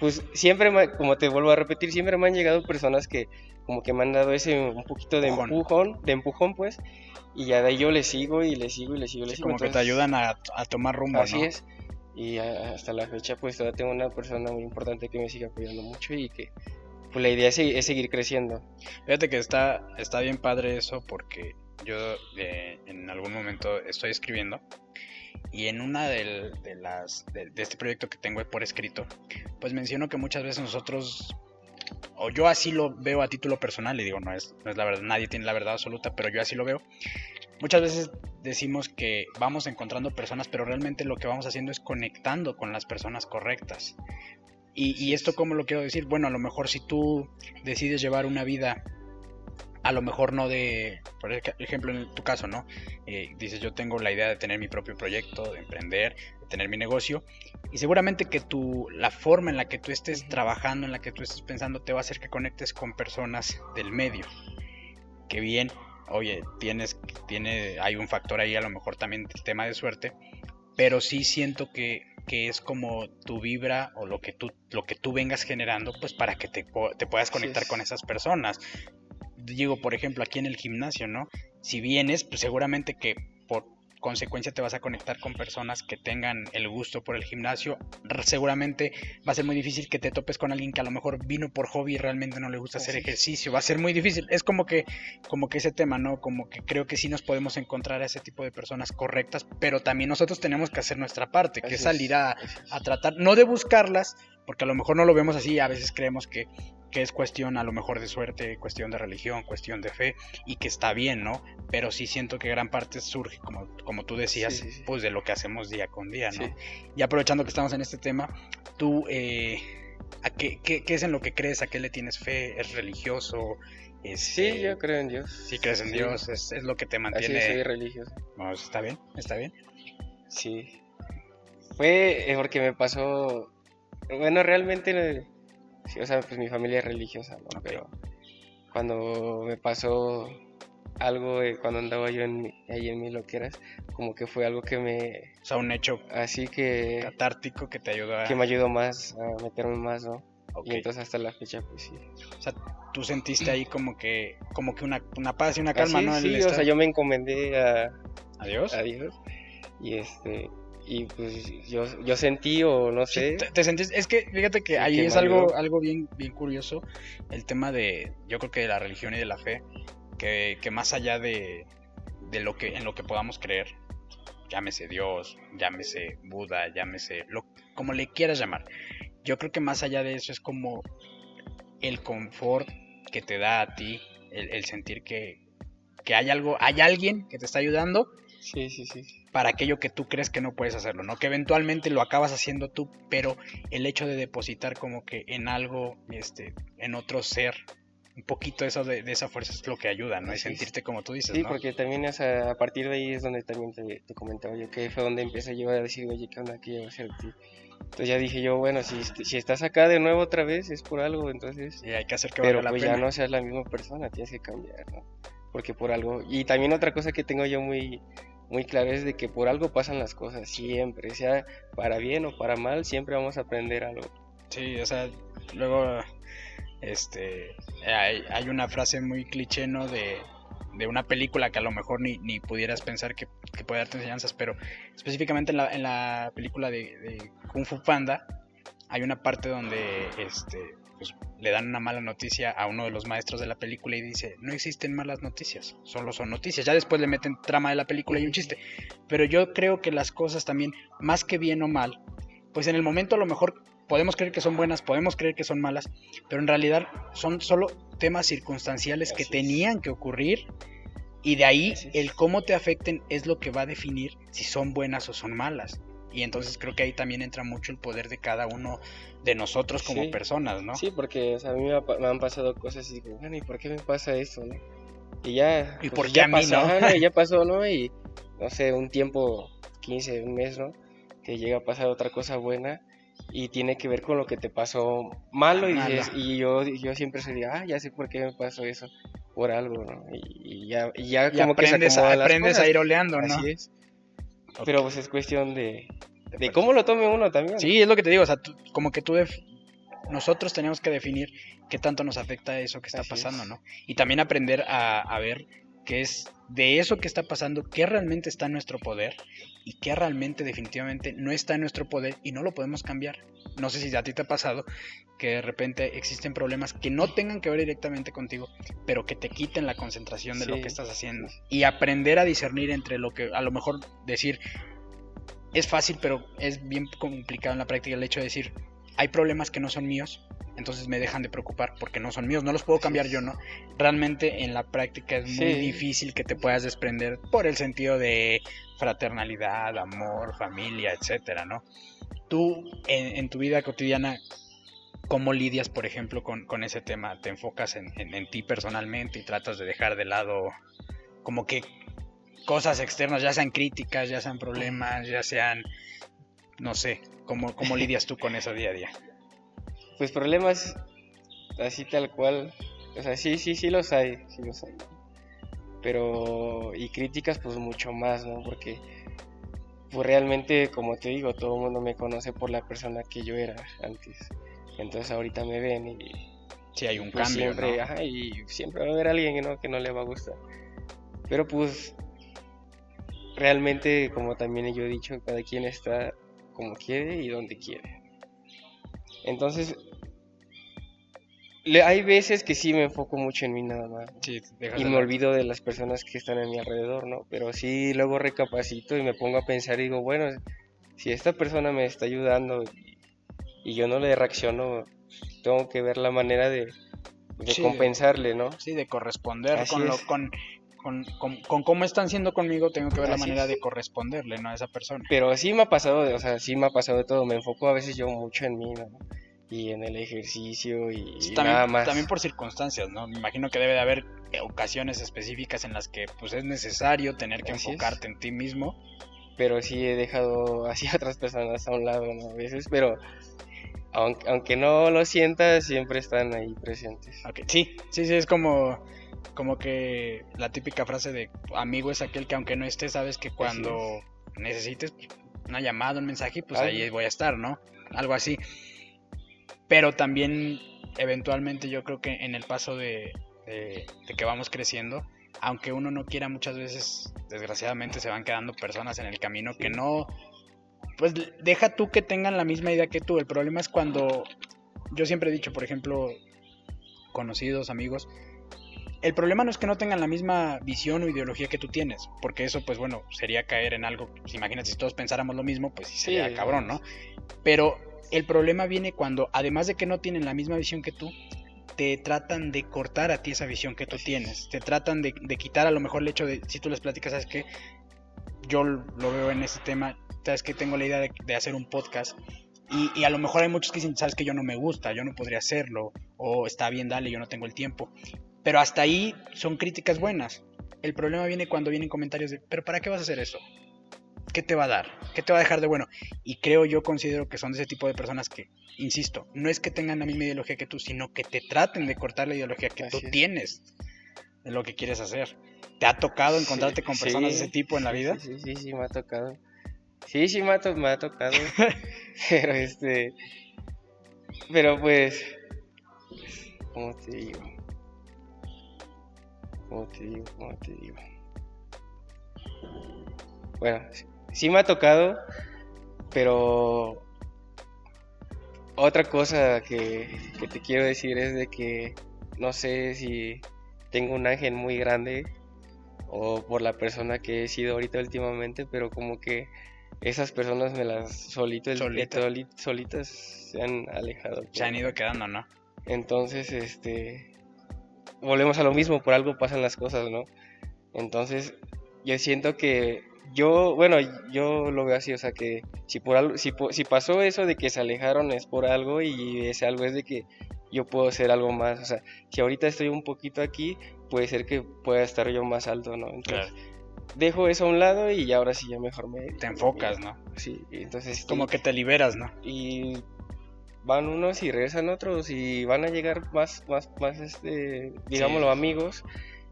Pues siempre, como te vuelvo a repetir, siempre me han llegado personas que como que me han dado ese un poquito de empujón, de empujón pues, y ya de ahí yo le sigo y le sigo y le sigo y le sigo. Como que te ayudan a, tomar rumbo, Así es. Y hasta la fecha pues todavía tengo una persona muy importante que me sigue apoyando mucho y que pues la idea es, seguir creciendo. Fíjate que está, está bien padre eso porque yo eh, en algún momento estoy escribiendo y en una de, las de, este proyecto que tengo por escrito pues menciono que muchas veces nosotros o yo así lo veo a título personal, y digo, no es, no es la verdad, nadie tiene la verdad absoluta, pero yo así lo veo. Muchas veces decimos que vamos encontrando personas, pero realmente lo que vamos haciendo es conectando con las personas correctas. Y, y esto, ¿cómo lo quiero decir? Bueno, a lo mejor si tú decides llevar una vida a lo mejor no de, por ejemplo, en tu caso, ¿no? Eh, dices, yo tengo la idea de tener mi propio proyecto, de emprender, de tener mi negocio, y seguramente que tu, la forma en la que tú estés trabajando, en la que tú estés pensando, te va a hacer que conectes con personas del medio. Que bien, oye, tienes, tiene, hay un factor ahí, a lo mejor también el tema de suerte, pero sí siento que, que es como tu vibra o lo que tú, lo que tú vengas generando, pues para que te, te puedas conectar con esas personas digo, por ejemplo, aquí en el gimnasio, ¿no? Si vienes, pues seguramente que por consecuencia te vas a conectar con personas que tengan el gusto por el gimnasio. Seguramente va a ser muy difícil que te topes con alguien que a lo mejor vino por hobby y realmente no le gusta hacer ejercicio. Va a ser muy difícil. Es como que, como que ese tema, ¿no? Como que creo que sí nos podemos encontrar a ese tipo de personas correctas, pero también nosotros tenemos que hacer nuestra parte, que es salir a, a tratar, no de buscarlas, porque a lo mejor no lo vemos así, a veces creemos que que es cuestión a lo mejor de suerte, cuestión de religión, cuestión de fe, y que está bien, ¿no? Pero sí siento que gran parte surge, como, como tú decías, pues de lo que hacemos día con día, ¿no? Y aprovechando que estamos en este tema, tú, eh, ¿a qué, qué, es en lo que crees? ¿A qué le tienes fe? ¿Es religioso? sí, este, yo creo en Dios. Sí, crees en Dios, es, lo que te mantiene. Así soy religioso. está bien, está bien. Sí. Fue eh, porque me pasó. Bueno, realmente Sí, o sea, pues mi familia es religiosa, ¿no? Pero cuando me pasó algo, cuando andaba yo en, ahí en mis loqueras, como que fue algo que me... O sea, un hecho así que... Catártico que te ayudó a... Que me ayudó más a meterme más, ¿no? Y entonces hasta la fecha, pues sí. O sea, tú sentiste ahí como que, como que una, una paz y una calma, ¿no? Sí, o sea, yo me encomendé a... ¿A Dios? A Dios. Y este, y pues yo, yo sentí o no sé. te, sentís, es que fíjate que ahí es algo, algo bien, bien curioso, el tema de, yo creo que de la religión y de la fe, que, que más allá de, de lo que, en lo que podamos creer, llámese Dios, llámese Buda, llámese, lo, como le quieras llamar, yo creo que más allá de eso es como el confort que te da a ti, el, el sentir que, que hay algo, hay alguien que te está ayudando Sí, sí, sí. Para aquello que tú crees que no puedes hacerlo, ¿no? Que eventualmente lo acabas haciendo tú, pero el hecho de depositar como que en algo, este, en otro ser, un poquito eso de, esa fuerza es lo que ayuda, ¿no? Y sentirte como tú dices, sí, porque también es a, partir de ahí es donde también te, comentaba yo, que fue donde empecé yo a decir, oye, ¿qué onda? ¿Qué llevo a hacer ti? Entonces ya dije yo, bueno, si, si estás acá de nuevo otra vez es por algo, entonces... Y hay que hacer que Pero la pues ya no seas la misma persona, tienes que cambiar, ¿no? Porque por algo... Y también otra cosa que tengo yo muy, muy claro es de que por algo pasan las cosas, siempre, sea para bien o para mal, siempre vamos a aprender algo. Sí, o sea, luego este hay, hay una frase muy cliché, ¿no? De, de, una película que a lo mejor ni, ni pudieras pensar que, que, puede darte enseñanzas, pero específicamente en la, en la película de, de Kung Fu Panda hay una parte donde este pues, le dan una mala noticia a uno de los maestros de la película y dice, no existen malas noticias, solo son noticias. Ya después le meten trama de la película y un chiste. Pero yo creo que las cosas también, más que bien o mal, pues en el momento a lo mejor podemos creer que son buenas, podemos creer que son malas, pero en realidad son solo temas circunstanciales que tenían que ocurrir y de ahí el cómo te afecten es lo que va a definir si son buenas o son malas. Y entonces creo que ahí también entra mucho el poder de cada uno de nosotros como personas, ¿no? Sí, porque a mí me, han pasado cosas y digo, bueno, ¿y por qué me pasa eso, no? Y ya, ¿Y pues, ya pasó, ¿no? ya (laughs) pasó, ¿no? Y no sé, un tiempo, 15, un mes, ¿no? Que llega a pasar otra cosa buena y tiene que ver con lo que te pasó malo y, y yo, yo siempre se diga, ah, ya sé por qué me pasó eso, por algo, ¿no? Y, ya, y ya como aprendes, que se aprendes a ir oleando, ¿no? Así es. Pero pues es cuestión de, de cómo lo tome uno también. Sí, es lo que te digo, o sea, como que tú nosotros tenemos que definir qué tanto nos afecta eso que está pasando, ¿no? Y también aprender a, a, ver qué es de eso que está pasando, qué realmente está en nuestro poder y qué realmente definitivamente no está en nuestro poder y no lo podemos cambiar. No sé si a ti te ha pasado que de repente existen problemas que no tengan que ver directamente contigo, pero que te quiten la concentración de lo que estás haciendo. Y aprender a discernir entre lo que a lo mejor decir, es fácil, pero es bien complicado en la práctica el hecho de decir, hay problemas que no son míos, entonces me dejan de preocupar porque no son míos, no los puedo cambiar yo, ¿no? Realmente en la práctica es muy difícil que te puedas desprender por el sentido de fraternalidad, amor, familia, etcétera, ¿no? Tú en, tu vida cotidiana, ¿cómo lidias, por ejemplo, con, ese tema? ¿Te enfocas en, en ti personalmente y tratas de dejar de lado como que cosas externas, ya sean críticas, ya sean problemas, ya sean, no sé, ¿cómo, cómo (laughs) lidias tú con eso día a día? Pues problemas así tal cual, o sea, sí, sí, sí los hay, sí los hay. Pero, y críticas pues mucho más, ¿no? Porque pues realmente, como te digo, todo el mundo me conoce por la persona que yo era antes. Entonces ahorita me ven y... Sí, hay un pues, cambio, siempre, y siempre va a haber alguien ¿no? que no le va a gustar. Pero pues realmente, como también yo he dicho, cada quien está como quiere y donde quiere. Entonces, hay veces que sí me enfoco mucho en mí nada más. y me olvido de las personas que están a mi alrededor, ¿no? Pero sí luego recapacito y me pongo a pensar y digo, bueno, si esta persona me está ayudando y, yo no le reacciono, tengo que ver la manera de, compensarle, ¿no? Sí, de corresponder con, lo, con, con, con, cómo están siendo conmigo, tengo que ver la manera de corresponderle, ¿no? A esa persona. Pero sí me ha pasado, o sea, sí me ha pasado de todo. Me enfoco a veces yo mucho en mí, ¿no? Y en el ejercicio y, nada más. También por circunstancias, ¿no? Me imagino que debe de haber ocasiones específicas en las que pues es necesario tener que enfocarte en ti mismo. Pero sí he dejado (laughs) así a otras personas a un lado, ¿no? A veces, pero aunque, aunque no lo sientas, siempre están ahí presentes. Sí, sí, sí, es como como que la típica frase de amigo es aquel que aunque no esté, sabes que cuando necesites una llamada, un mensaje, pues ahí voy a estar, ¿no? Algo así. Pero también, eventualmente, yo creo que en el paso de, de, que vamos creciendo, aunque uno no quiera, muchas veces, desgraciadamente, se van quedando personas en el camino que no. Pues deja tú que tengan la misma idea que tú. El problema es cuando. Yo siempre he dicho, por ejemplo, conocidos, amigos, el problema no es que no tengan la misma visión o ideología que tú tienes, porque eso, pues bueno, sería caer en algo. Pues, imagínate si todos pensáramos lo mismo, pues sí sería cabrón, ¿no? Pero el problema viene cuando, además de que no tienen la misma visión que tú, te tratan de cortar a ti esa visión que tú tienes. Te tratan de, quitar a lo mejor el hecho de, si tú les platicas, sabes que yo lo veo en ese tema, sabes que tengo la idea de, hacer un podcast. Y, y, a lo mejor hay muchos que dicen, sabes que yo no me gusta, yo no podría hacerlo, o está bien, dale, yo no tengo el tiempo. Pero hasta ahí son críticas buenas. El problema viene cuando vienen comentarios de, pero ¿para qué vas a hacer eso? ¿Qué te va a dar? ¿Qué te va a dejar de bueno? Y creo yo considero que son de ese tipo de personas que, insisto, no es que tengan la misma ideología que tú, sino que te traten de cortar la ideología que tú tienes de lo que quieres hacer. ¿Te ha tocado encontrarte con personas de ese tipo en la vida? Sí, sí, sí, me ha tocado. Sí, sí, me ha, me ha tocado. (laughs) pero este. Pero pues. ¿Cómo te digo? ¿Cómo te digo? ¿Cómo te digo? Bueno, sí me ha tocado, pero otra cosa que, te quiero decir es de que no sé si tengo un ángel muy grande o por la persona que he sido ahorita últimamente, pero como que esas personas me las solito, solitas se han alejado. Se han ido quedando, ¿no? Entonces, este, volvemos a lo mismo, por algo pasan las cosas, ¿no? Entonces, yo siento que yo, bueno, yo lo veo así, o sea, que si por algo, si, si pasó eso de que se alejaron es por algo y ese algo es de que yo puedo hacer algo más, o sea, si ahorita estoy un poquito aquí, puede ser que pueda estar yo más alto, ¿no? Entonces, dejo eso a un lado y ahora sí ya mejor me... Te enfocas, ¿no? Sí, entonces... Como que te liberas, ¿no? Y van unos y regresan otros y van a llegar más, más, más este, digámoslo, amigos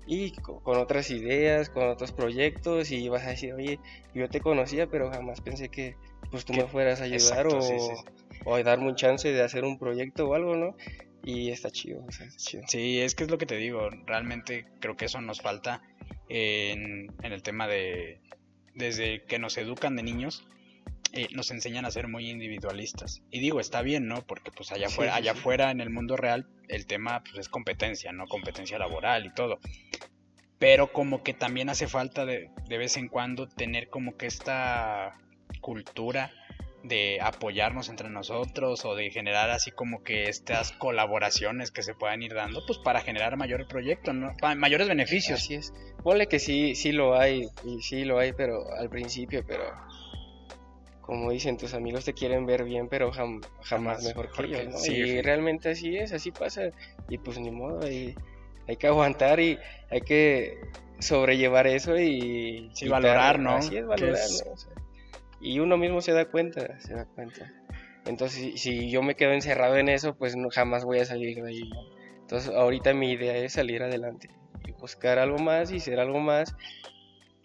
y con, otras ideas, con otros proyectos y vas a decir, oye, yo te conocía, pero jamás pensé que pues tú me fueras a ayudar o, o, a darme un chance de hacer un proyecto o algo, ¿no? Y está chido, chido. Sí, es que es lo que te digo, realmente creo que eso nos falta en, en el tema de, desde que nos educan de niños, eh, nos enseñan a ser muy individualistas. Y digo, está bien, ¿no? Porque pues allá afuera, allá afuera en el mundo real el tema pues, es competencia, ¿no? Competencia laboral y todo. Pero como que también hace falta de, de vez en cuando tener como que esta cultura de apoyarnos entre nosotros o de generar así como que estas colaboraciones que se puedan ir dando pues para generar mayor proyecto, ¿no? mayores beneficios. Así es. Ponle que sí, sí lo hay, y sí lo hay, pero al principio, pero como dicen, tus amigos te quieren ver bien, pero jamás, mejor que ellos, ¿no? Sí, y realmente así es, así pasa. Y pues ni modo, hay, hay que aguantar y hay que sobrellevar eso y... Sí, valorar, ¿no? Así es, valorar, y uno mismo se da cuenta, se da cuenta. Entonces, si, yo me quedo encerrado en eso, pues no, jamás voy a salir de ahí. Entonces, ahorita mi idea es salir adelante y buscar algo más y ser algo más.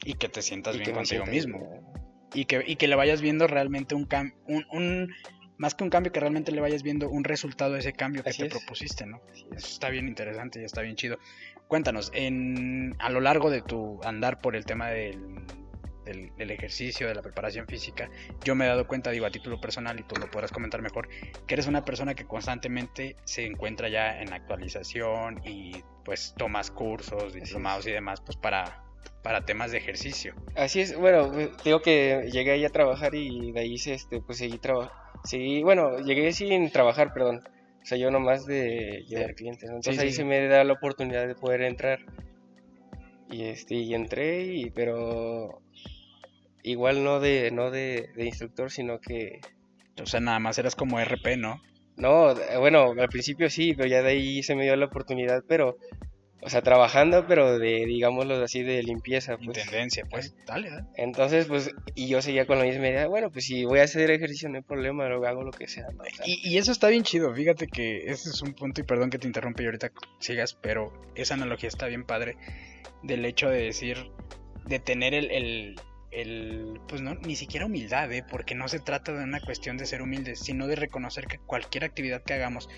Y que te sientas bien contigo mismo y que, y que le vayas viendo realmente un, cambio un, más que un cambio, que realmente le vayas viendo un resultado de ese cambio que te propusiste, ¿no? Eso está bien interesante y está bien chido. Cuéntanos, en, a lo largo de tu andar por el tema del, del, ejercicio, de la preparación física, yo me he dado cuenta, digo a título personal y tú lo podrás comentar mejor, que eres una persona que constantemente se encuentra ya en actualización y pues tomas cursos, diplomados y demás, pues para, para temas de ejercicio. Así es, bueno, digo que llegué ahí a trabajar y de ahí este, pues seguí trabajando. Sí, bueno, llegué sin trabajar, perdón. O sea, yo nomás de llevar clientes. Entonces ahí se me da la oportunidad de poder entrar. Y este, y entré, y, pero igual no de, no de, instructor, sino que. O sea, nada más eras como RP, ¿no? No, bueno, al principio sí, pero ya de ahí se me dio la oportunidad, pero o sea, trabajando, pero de, digámoslo así, de limpieza. Pues. Tendencia, pues, dale, dale. Entonces, pues, y yo seguía con la misma idea, bueno, pues si voy a hacer ejercicio no hay problema, lo hago lo que sea. y, y, eso está bien chido, fíjate que ese es un punto, y perdón que te interrumpa y ahorita sigas, pero esa analogía está bien padre, del hecho de decir, de tener el, el, el pues no, ni siquiera humildad, ¿eh? porque no se trata de una cuestión de ser humildes, sino de reconocer que cualquier actividad que hagamos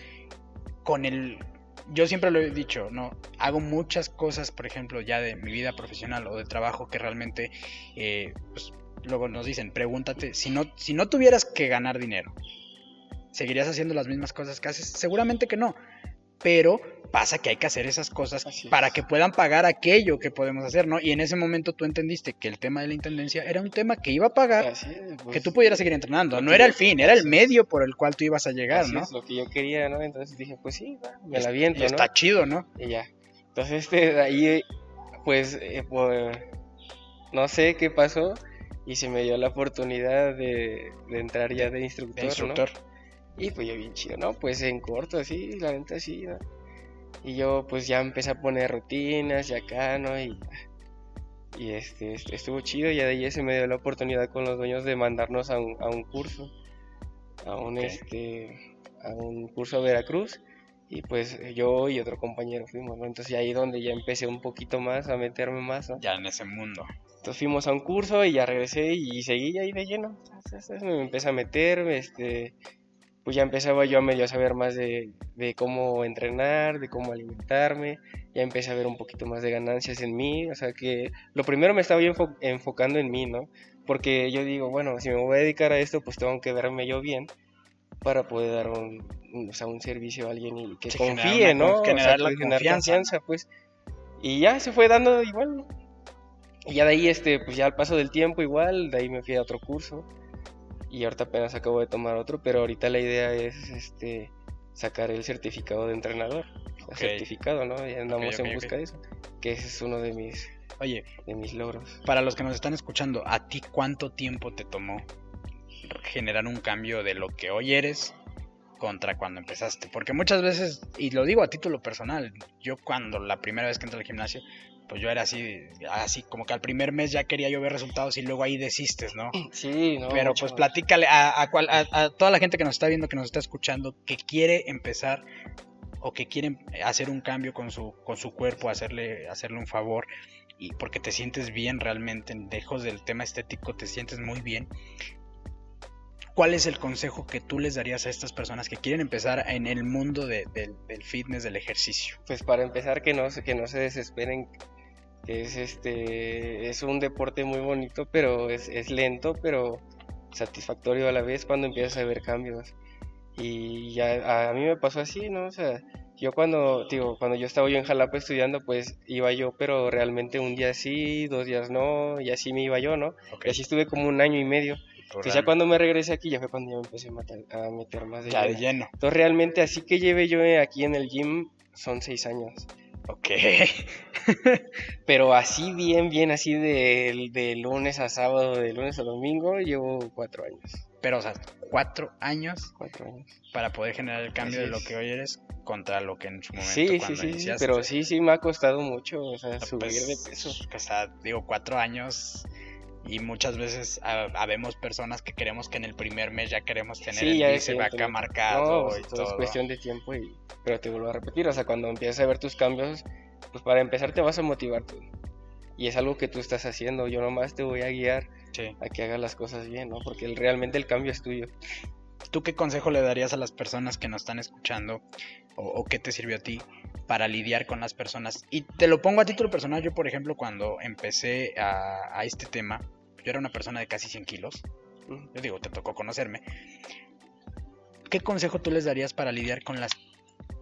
con el yo siempre lo he dicho, ¿no? Hago muchas cosas, por ejemplo, ya de mi vida profesional o de trabajo que realmente, eh, pues, luego nos dicen, pregúntate, si no, si no tuvieras que ganar dinero, ¿seguirías haciendo las mismas cosas que haces? Seguramente que no, pero pasa que hay que hacer esas cosas para que puedan pagar aquello que podemos hacer, ¿no? Y en ese momento tú entendiste que el tema de la intendencia era un tema que iba a pagar pues, que tú pudieras seguir entrenando, no era el fin, era el medio por el cual tú ibas a llegar, ¿no? Es lo que yo quería, ¿no? Entonces dije, pues sí, me la viento, ¿no? Está chido, ¿no? Y ya. Entonces, este, de ahí, pues, eh, pues, no sé qué pasó y se me dio la oportunidad de, entrar ya de instructor, instructor. Y pues yo bien chido, ¿no? Pues en corto, así, la neta así, ¿no? Y yo pues ya empecé a poner rutinas y acá, ¿no? Y, y este, estuvo chido y de ahí se me dio la oportunidad con los dueños de mandarnos a un, a un curso, a un, este, a un curso a Veracruz. Y pues yo y otro compañero fuimos, ¿no? Entonces ahí donde ya empecé un poquito más a meterme más, ¿no? Ya en ese mundo. Entonces fuimos a un curso y ya regresé y seguí ahí de lleno. Entonces me empecé a meter, este, pues ya empezaba yo a medio a saber más de, cómo entrenar, de cómo alimentarme, ya empecé a ver un poquito más de ganancias en mí, o sea que lo primero me estaba yo enfocando en mí, ¿no? Porque yo digo, bueno, si me voy a dedicar a esto, pues tengo que verme yo bien para poder dar un, o sea, un servicio a alguien y que confíe, ¿no? Generar la confianza. pues. Y ya se fue dando igual, Y ya de ahí, este, pues ya al paso del tiempo igual, de ahí me fui a otro curso y ahorita apenas acabo de tomar otro, pero ahorita la idea es este sacar el certificado de entrenador. Certificado, ¿no? Y andamos en busca de eso. Que ese es uno de mis, Oye, de mis logros. Para los que nos están escuchando, ¿a ti cuánto tiempo te tomó generar un cambio de lo que hoy eres contra cuando empezaste? Porque muchas veces, y lo digo a título personal, yo cuando la primera vez que entré al gimnasio, pues yo era así, así como que al primer mes ya quería yo ver resultados y luego ahí desistes, ¿no? (laughs) Sí, no. Pero pues platícale a, a, a, toda la gente que nos está viendo, que nos está escuchando, que quiere empezar o que quiere hacer un cambio con su, con su cuerpo, hacerle, hacerle un favor y porque te sientes bien realmente, lejos del tema estético, te sientes muy bien. ¿Cuál es el consejo que tú les darías a estas personas que quieren empezar en el mundo del fitness, del ejercicio? Pues para empezar que no, que no se desesperen es este es un deporte muy bonito pero es, es, lento pero satisfactorio a la vez cuando empiezas a ver cambios. Y ya a mí me pasó así no o sea yo cuando digo cuando yo estaba yo en Jalapa estudiando pues iba yo pero realmente un día sí dos días no y así me iba yo no y así estuve como un año y medio. Entonces ya cuando me regresé aquí ya fue cuando yo me empecé a, meter más de, lleno. de lleno. Entonces realmente así que llevé yo aquí en el gym son seis años Ok. (laughs) Pero así bien, bien, así de, de, lunes a sábado, de lunes a domingo, llevo cuatro años. Pero, o sea, cuatro años. Cuatro años. Para poder generar el cambio de lo que hoy eres contra lo que en su momento sí, sí, sí, sí, pero sí, sí me ha costado mucho, o sea, subir de pues, peso. O sea, digo, cuatro años y muchas veces habemos personas que queremos que en el primer mes ya queremos tener el el acá marcado y todo. Es cuestión de tiempo y pero te vuelvo a repetir, o sea, cuando empiezas a ver tus cambios, pues para empezar te vas a motivar tú. Y es algo que tú estás haciendo, yo nomás te voy a guiar a que hagas las cosas bien, ¿no? Porque realmente el cambio es tuyo. ¿Tú qué consejo le darías a las personas que nos están escuchando o, qué te sirvió a ti para lidiar con las personas? Y te lo pongo a título personal, yo por ejemplo cuando empecé a, a este tema, yo era una persona de casi 100 kilos, yo digo, te tocó conocerme, ¿qué consejo tú les darías para lidiar con las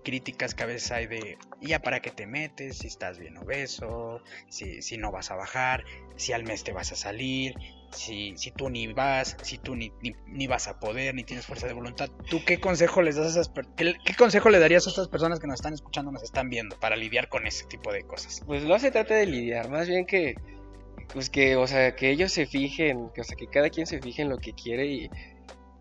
críticas que a veces hay de ya para qué te metes, si estás bien obeso, si, si no vas a bajar, si al mes te vas a salir, si, si tú ni vas, si tú ni, ni, vas a poder, ni tienes fuerza de voluntad. ¿Tú qué consejo les das a esas qué, qué, consejo le darías a estas personas que nos están escuchando, nos están viendo para lidiar con ese tipo de cosas? Pues no se trata de lidiar, más bien que pues que, o sea, que ellos se fijen, que, o sea, que cada quien se fije en lo que quiere y,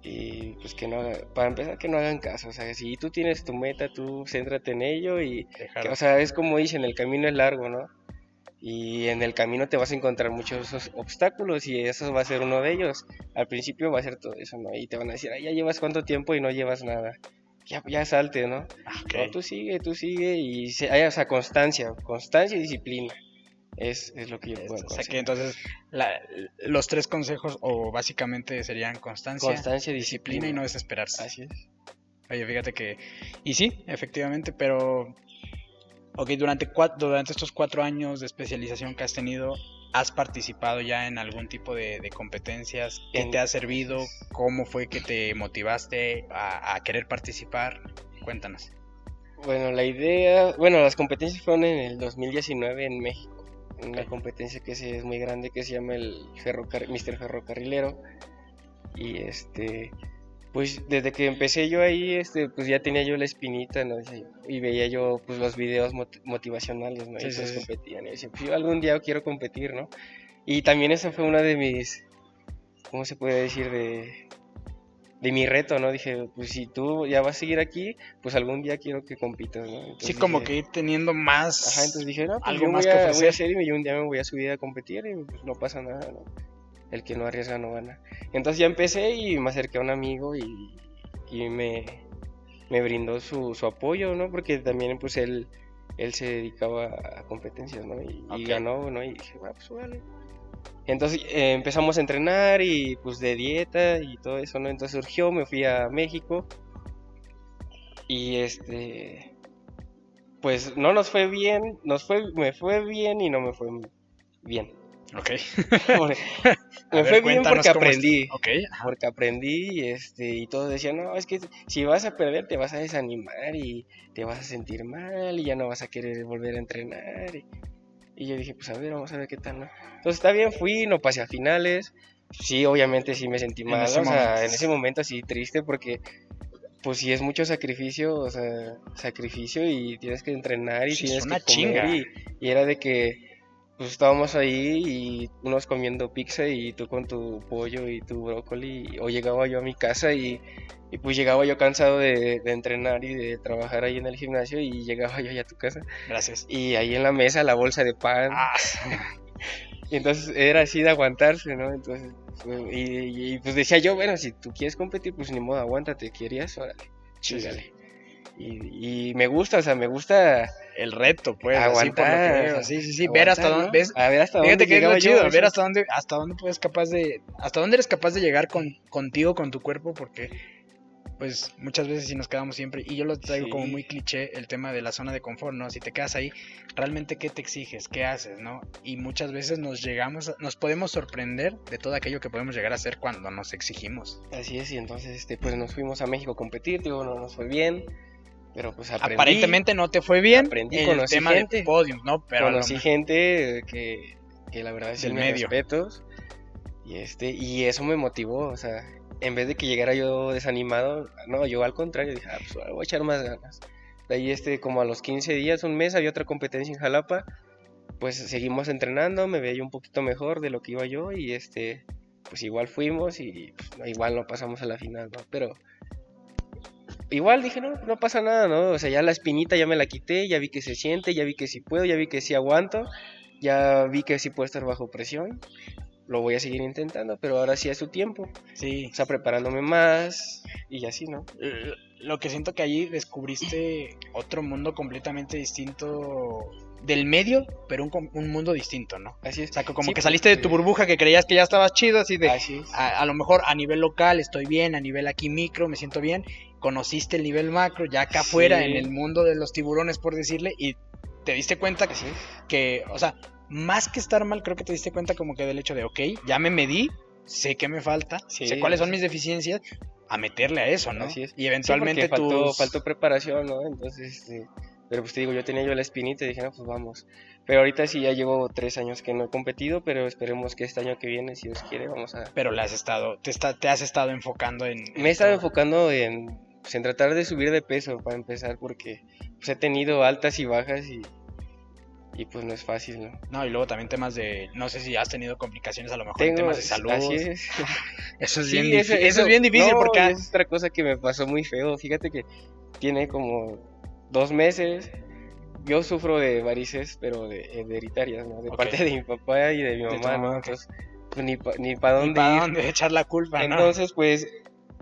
y pues que no, para empezar que no hagan caso, o sea, si tú tienes tu meta, tú céntrate en ello y, o sea, es como dicen, el camino es largo, ¿no? Y en el camino te vas a encontrar muchos obstáculos y eso va a ser uno de ellos. Al principio va a ser todo eso, ¿no? Y te van a decir, ya llevas cuánto tiempo y no llevas nada. Ya, ya salte, ¿no? No, tú sigue, tú sigue y hay, o sea, constancia, constancia y disciplina. Es, es lo que yo puedo O sea que entonces los tres consejos o básicamente serían constancia, constancia disciplina, y no desesperarse. Así es. Oye, fíjate que... Y sí, efectivamente, pero... Ok, durante, cuatro, durante estos cuatro años de especialización que has tenido, ¿has participado ya en algún tipo de, competencias? ¿Qué te ha servido? ¿Cómo fue que te motivaste a, a querer participar? Cuéntanos. Bueno, la idea, bueno, las competencias fueron en el 2019 en México una competencia que es muy grande que se llama el Ferrocar Mr. Ferrocarrilero. Y este, pues desde que empecé yo ahí, este, pues ya tenía yo la espinita, ¿no? Y veía yo pues los videos motivacionales, ¿no? y pues competían. Y decía, pues yo algún día quiero competir, ¿no? Y también esa fue una de mis, ¿cómo se puede decir? De, de mi reto, ¿no? Dije, pues si tú ya vas a seguir aquí, pues algún día quiero que compitas, ¿no? sí, como que ir teniendo más. Ajá, entonces dije, no, pues algo más que ofrecer. hacer y un día me voy a subir a competir y pues no pasa nada, ¿no? El que no arriesga no gana. Entonces ya empecé y me acerqué a un amigo y, y me, me brindó su, su apoyo, ¿no? Porque también, pues él, él se dedicaba a competencias, ¿no? Y, ganó, ¿no? Y dije, bueno, pues vale. Entonces eh, empezamos a entrenar y pues de dieta y todo eso, ¿no? Entonces surgió, me fui a México y este, pues no nos fue bien, nos fue, me fue bien y no me fue bien. Ok. (laughs) (laughs) me fue bien porque aprendí. Porque aprendí y, este, y todos decían, no, es que si vas a perder te vas a desanimar y te vas a sentir mal y ya no vas a querer volver a entrenar. Y, y yo dije, pues a ver, vamos a ver qué tal, ¿no? Entonces está bien, fui, no pasé a finales. Sí, obviamente sí me sentí mal, o sea, en ese momento así triste porque pues sí es mucho sacrificio, o sea, sacrificio y tienes que entrenar y tienes que comer y, era de que pues estábamos ahí y unos comiendo pizza y tú con tu pollo y tu brócoli o llegaba yo a mi casa y y pues llegaba yo cansado de, entrenar y de trabajar ahí en el gimnasio y llegaba yo allá a tu casa. Gracias. Y ahí en la mesa la bolsa de pan. Ah. (laughs) y entonces era así de aguantarse, ¿no? Entonces, pues, y, pues decía yo, bueno, si tú quieres competir, pues ni modo, aguántate, ¿querías? Órale, chígale. Y, me gusta, o sea, me gusta el reto, pues, aguantar, sí, sí, sí, ver hasta dónde ves, a ver hasta dónde que es chido, ver hasta dónde, hasta dónde puedes capaz de, hasta dónde eres capaz de llegar con, contigo, con tu cuerpo, porque pues muchas veces si nos quedamos siempre, y yo lo traigo como muy cliché, el tema de la zona de confort, ¿no? Si te quedas ahí, realmente qué te exiges, qué haces, ¿no? Y muchas veces nos llegamos, nos podemos sorprender de todo aquello que podemos llegar a hacer cuando nos exigimos. Así es, y entonces este, pues nos fuimos a México a competir, digo, no nos fue bien, pero pues aprendí. Aparentemente no te fue bien aprendí, en el tema gente, de podium, ¿no? Pero conocí gente que, que la verdad es el medio. respetos, y este, y eso me motivó, o sea, en vez de que llegara yo desanimado, no, yo al contrario dije, ah, pues voy a echar más ganas. De ahí, este, como a los 15 días, un mes, había otra competencia en Jalapa. Pues seguimos entrenando, me veía un poquito mejor de lo que iba yo y este, pues igual fuimos y pues, igual no pasamos a la final, ¿no? Pero igual dije, no, no pasa nada, ¿no? O sea, ya la espinita ya me la quité, ya vi que se siente, ya vi que sí puedo, ya vi que sí aguanto, ya vi que sí puedo estar bajo presión lo voy a seguir intentando, pero ahora sí es su tiempo. Sí. O sea, preparándome más y así, ¿no? Lo que siento que allí descubriste otro mundo completamente distinto del medio, pero un, mundo distinto, ¿no? Así es. O sea, como que saliste de tu burbuja que creías que ya estabas chido, así de, a, lo mejor a nivel local estoy bien, a nivel aquí micro me siento bien, conociste el nivel macro, ya acá afuera en el mundo de los tiburones, por decirle, y te diste cuenta que, que, o sea, más que estar mal, creo que te diste cuenta como que del hecho de, ok, ya me medí, sé qué me falta, sé cuáles son mis deficiencias, a meterle a eso, ¿no? Y eventualmente faltó, faltó, preparación, ¿no? Entonces, este, pero pues te digo, yo tenía yo la espinita y dije, no, pues vamos. Pero ahorita sí ya llevo tres años que no he competido, pero esperemos que este año que viene, si Dios quiere, vamos a... Pero le has estado, te, está, te has estado enfocando en... Me he estado enfocando en, pues, en tratar de subir de peso para empezar, porque pues, he tenido altas y bajas y y pues no es fácil, ¿no? No, y luego también temas de, no sé si has tenido complicaciones a lo mejor en temas de salud. Así (laughs) es. Eso es, bien, eso, eso, es bien difícil porque... Es otra cosa que me pasó muy feo, fíjate que tiene como dos meses, yo sufro de varices, pero de hereditarias, ¿no? De parte de mi papá y de mi mamá, ¿no? Entonces, pues ni, ni para dónde, ni dónde echar la culpa, Entonces, pues,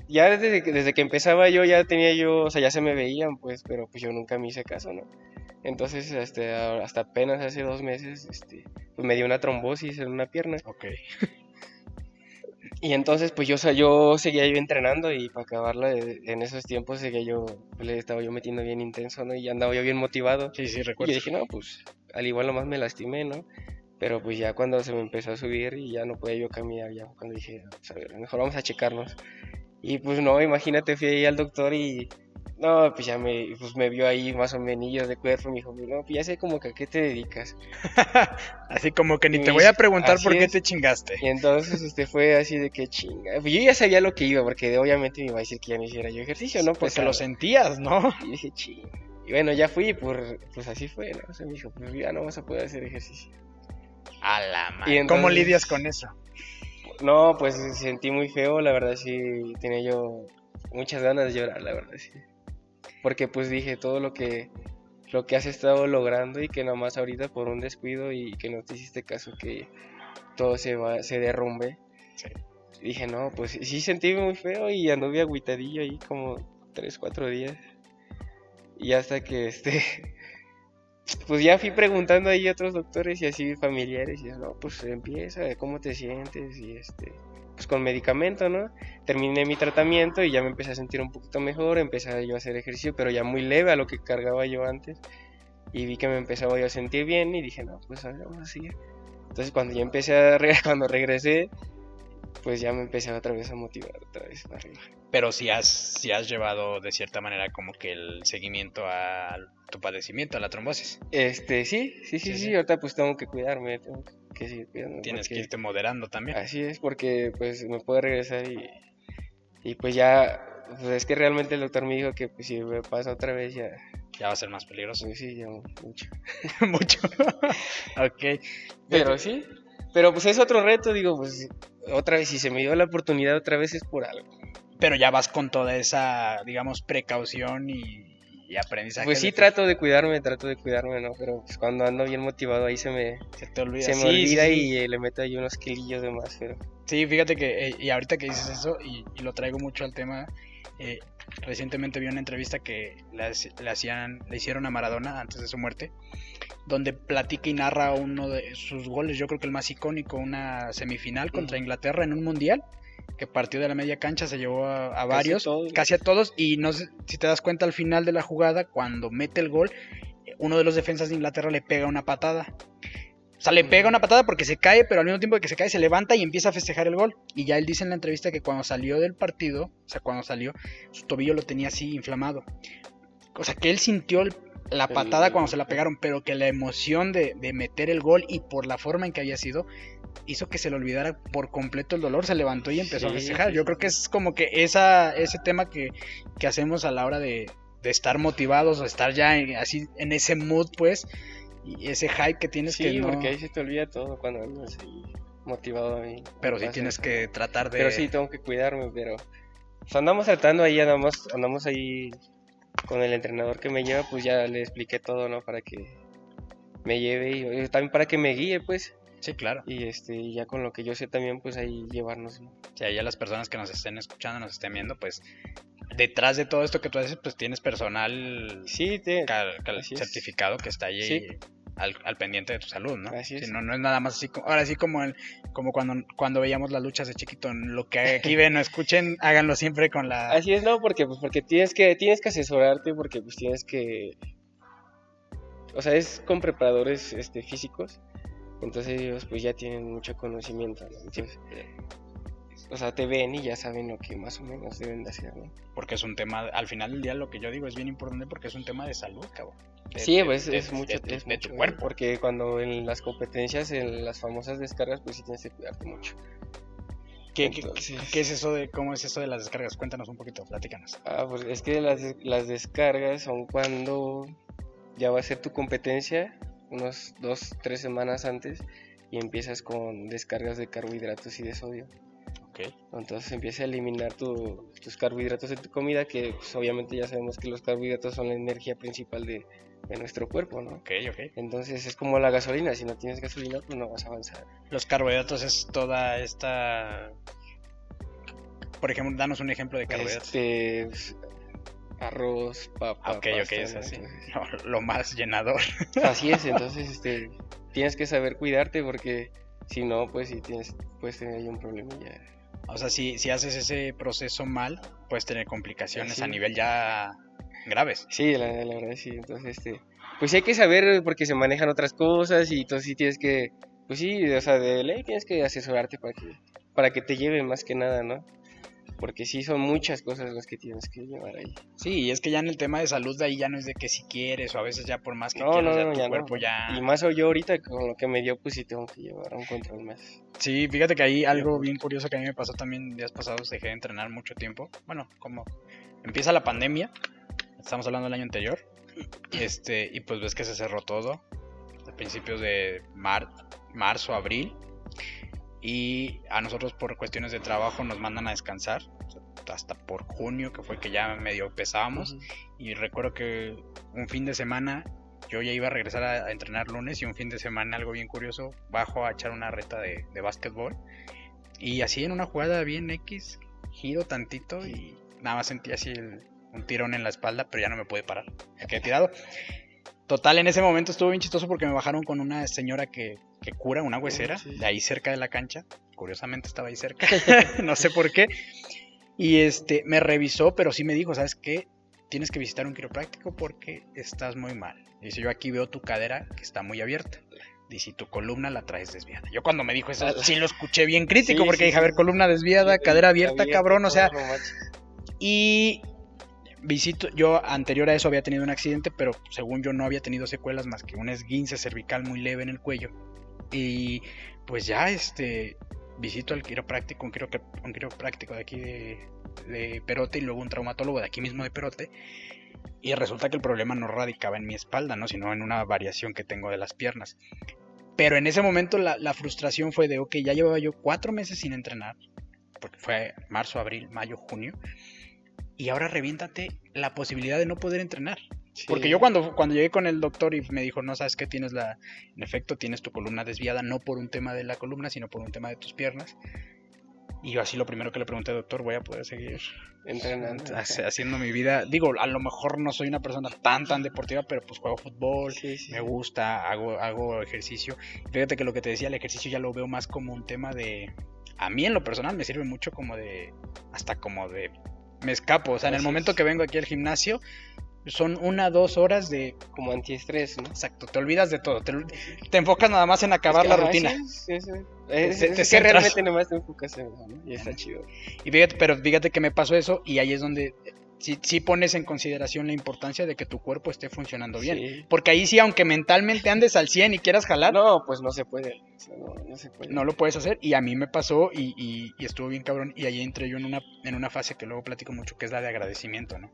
ya desde, desde que empezaba yo, ya tenía yo, o sea, ya se me veían, pues, pero pues yo nunca me hice caso, ¿no? Entonces, este, hasta apenas hace dos meses, este, pues me dio una trombosis en una pierna. Ok. (laughs) Y entonces, pues yo, yo seguía yo entrenando y para acabarla, en esos tiempos seguía yo, pues, le estaba yo metiendo bien intenso, ¿no? Y andaba yo bien motivado. Sí, sí, recuerdo. Y dije, no, pues al igual nomás me lastimé, ¿no? Pero pues ya cuando se me empezó a subir y ya no podía yo caminar, ya cuando dije, pues, a ver, mejor vamos a checarnos. Y pues no, imagínate, fui ahí al doctor y no, pues ya me, pues me vio ahí más o menos de cuerpo y me dijo, no, pues ya sé como que a qué te dedicas. (laughs) así como que ni te voy a preguntar por qué te chingaste. Y entonces este fue así de que chinga. Pues yo ya sabía lo que iba, porque obviamente me iba a decir que ya no hiciera yo ejercicio, ¿no? Pues lo sentías, ¿no? (laughs) Y dije, chinga. Y bueno, ya fui, por, pues así fue, ¿no? O sea, me dijo, pues ya no vas a poder hacer ejercicio. A la madre. ¿Cómo lidias con eso? No, pues sentí muy feo, la verdad sí, tenía yo muchas ganas de llorar, la verdad sí porque pues dije todo lo que lo que has estado logrando y que nada más ahorita por un descuido y que no te hiciste caso que todo se va se derrumbe. Dije, no, pues sí sentí muy feo y anduve agüitadillo ahí como 3, 4 días. Y hasta que este pues ya fui preguntando ahí a otros doctores y así familiares y no, pues empieza, ¿cómo te sientes? Y este pues con medicamento, ¿no? Terminé mi tratamiento y ya me empecé a sentir un poquito mejor, empecé yo a hacer ejercicio, pero ya muy leve a lo que cargaba yo antes. Y vi que me empezaba yo a sentir bien y dije, no, pues a ver, vamos a seguir. Entonces cuando ya empecé a, (laughs) cuando regresé, pues ya me empecé otra vez a motivar otra vez para arriba. Pero si has, si has llevado de cierta manera como que el seguimiento a tu padecimiento, a la trombosis. Este, sí, sí, sí, sí, ahorita pues tengo que cuidarme, tengo que seguir cuidándome. Tienes que irte moderando también. Así es, porque pues me puede regresar y, y pues ya, pues es que realmente el doctor me dijo que pues, si me pasa otra vez ya... Ya va a ser más peligroso. Sí, ya mucho. (laughs) mucho. (laughs) ok. Pero sí, pero pues es otro reto, digo, pues otra vez, si se me dio la oportunidad otra vez es por algo. Pero ya vas con toda esa, digamos, precaución y, aprendizaje. Pues sí, trato de cuidarme, trato de cuidarme, ¿no? Pero pues, cuando ando bien motivado ahí se me, se te olvida, se me olvida y le meto ahí unos kilillos de más, pero... Sí, fíjate que, eh, y ahorita que dices eso, y, lo traigo mucho al tema, eh, recientemente vi una entrevista que le, hacían, le hicieron a Maradona antes de su muerte, donde platica y narra uno de sus goles, yo creo que el más icónico, una semifinal contra Inglaterra en un mundial, que partió de la media cancha, se llevó a, varios, casi a todos, y no sé si te das cuenta al final de la jugada, cuando mete el gol, uno de los defensas de Inglaterra le pega una patada. O sea, le pega una patada porque se cae, pero al mismo tiempo que se cae se levanta y empieza a festejar el gol. Y ya él dice en la entrevista que cuando salió del partido, o sea, cuando salió, su tobillo lo tenía así inflamado. O sea, que él sintió la patada cuando se la pegaron, pero que la emoción de, meter el gol y por la forma en que había sido, hizo que se le olvidara por completo el dolor, se levantó y empezó a festejar. Yo creo que es como que esa, ese tema que, hacemos a la hora de, de estar motivados o estar ya así en ese mood, pues, y ese hype que tienes sí, que no... porque ahí se te olvida todo cuando andas motivado ahí. Pero sí tienes que tratar de... Pero sí, tengo que cuidarme, pero... andamos tratando ahí, andamos, andamos ahí con el entrenador que me lleva, pues ya le expliqué todo, ¿no? Para que me lleve y también para que me guíe, pues. Sí, claro. Y este, ya con lo que yo sé también, pues ahí llevarnos. ¿no? Sea, ya las personas que nos estén escuchando, nos estén viendo, pues detrás de todo esto que tú haces, pues tienes personal sí, te... certificado que está ahí al, pendiente de tu salud, ¿no? Así es. no, no es nada más así, ahora sí como, el, como cuando, cuando veíamos las luchas de chiquito, lo que aquí (laughs) ven o escuchen, háganlo siempre con la... Así es, ¿no? Porque, pues, porque tienes, que, tienes que asesorarte, porque pues tienes que o sea, es con preparadores este, físicos, entonces ellos pues ya tienen mucho conocimiento, Entonces, o sea, te ven y ya saben lo que más o menos deben de hacer, ¿no? Porque es un tema, al final del día lo que yo digo es bien importante porque es un tema de salud, cabrón. sí, pues es mucho, es mucho, cuerpo. Porque cuando en las competencias, en las famosas descargas, pues sí tienes que cuidarte mucho. ¿Qué, ¿qué, es eso de cómo es eso de las descargas? Cuéntanos un poquito, platícanos. Ah, pues es que las, las descargas son cuando ya va a ser tu competencia, unos dos, tres semanas antes, y empiezas con descargas de carbohidratos y de sodio. Okay. Entonces empieza a eliminar tus carbohidratos de tu comida, que pues, obviamente ya sabemos que los carbohidratos son la energía principal de, de nuestro cuerpo, ¿no? Ok, ok. Entonces es como la gasolina, si no tienes gasolina, pues no vas a avanzar. Los carbohidratos es toda esta... Por ejemplo, danos un ejemplo de carbohidratos. Este, arroz, papa. Ok, ok, es así. (laughs) Lo, más llenador. (laughs) Así es, entonces este, tienes que saber cuidarte porque si no, pues si tienes, puedes tener ahí un problema ya. O sea, si, si haces ese proceso mal, puedes tener complicaciones a nivel ya graves. Sí, la, verdad sí. Entonces, este, pues hay que saber porque se manejan otras cosas y entonces sí tienes que, pues sí, o sea, de ley tienes que asesorarte para que, para que te lleven más que nada, ¿no? Porque sí son muchas cosas las que tienes que llevar ahí. Sí, y es que ya en el tema de salud de ahí ya no es de que si quieres o a veces ya por más que no, quieras no, ya tu cuerpo ya... Y más yo ahorita con lo que me dio pues sí tengo que llevar un control más. Sí, fíjate que ahí algo bien curioso que a mí me pasó también días pasados, dejé de entrenar mucho tiempo. Bueno, como empieza la pandemia, estamos hablando del año anterior, este, y pues ves que se cerró todo a principios de mar, marzo, abril, y a nosotros por cuestiones de trabajo nos mandan a descansar hasta por junio, que fue que ya medio pesábamos, y recuerdo que un fin de semana yo ya iba a regresar a, entrenar lunes y un fin de semana algo bien curioso, bajo a echar una reta de, de básquetbol y así en una jugada bien X, giro tantito y nada más sentí así el, un tirón en la espalda, pero ya no me pude parar. Me quedé tirado. Total, en ese momento estuvo bien chistoso porque me bajaron con una señora que, cura, una huesera, de ahí cerca de la cancha. Curiosamente estaba ahí cerca, (laughs) no sé por qué. Y este, me revisó, pero sí me dijo, ¿sabes qué? Tienes que visitar un quiropráctico porque estás muy mal. Dice, yo aquí veo tu cadera que está muy abierta. Dice, tu columna la traes desviada. Yo cuando me dijo eso, ah, sí lo escuché bien crítico porque dije, a ver, columna desviada, cadera abierta, cabrón, o sea... Y visito, yo anterior a eso había tenido un accidente, pero según yo no había tenido secuelas más que un esguince cervical muy leve en el cuello. Y pues ya este visito al quiropráctico, un, un quiropráctico de aquí de, Perote y luego un traumatólogo de aquí mismo de Perote. Y resulta que el problema no radicaba en mi espalda, ¿no? sino en una variación que tengo de las piernas. Pero en ese momento la, la frustración fue de, ok, ya llevaba yo cuatro meses sin entrenar, porque fue marzo, abril, mayo, junio y ahora reviéntate la posibilidad de no poder entrenar. Porque yo cuando, cuando llegué con el doctor y me dijo, no sabes que tienes la, en efecto, tienes tu columna desviada, no por un tema de la columna, sino por un tema de tus piernas. Y yo así lo primero que le pregunté, doctor, voy a poder seguir entrenando, (laughs) haciendo mi vida. Digo, a lo mejor no soy una persona tan, tan deportiva, pero pues juego fútbol, me gusta, hago, hago ejercicio. Fíjate que lo que te decía, el ejercicio ya lo veo más como un tema de... A mí en lo personal me sirve mucho como de... Hasta como de me escapo. O sea, en el momento que vengo aquí al gimnasio, son una, dos horas de... Como antiestrés, ¿no? Exacto, te olvidas de todo, te, enfocas nada más en acabar la rutina. Sí, sí, es, que realmente nomás te enfocas en eso, ¿no? Y está chido. Y fíjate, pero fíjate que me pasó eso y ahí es donde sí, pones en consideración la importancia de que tu cuerpo esté funcionando bien. Porque ahí sí, aunque mentalmente andes al 100 y quieras jalar. No, pues no se puede. no, se puede. No lo puedes hacer. Y a mí me pasó y, estuvo bien cabrón. Y ahí entré yo en una, en una fase que luego platico mucho, que es la de agradecimiento, ¿no?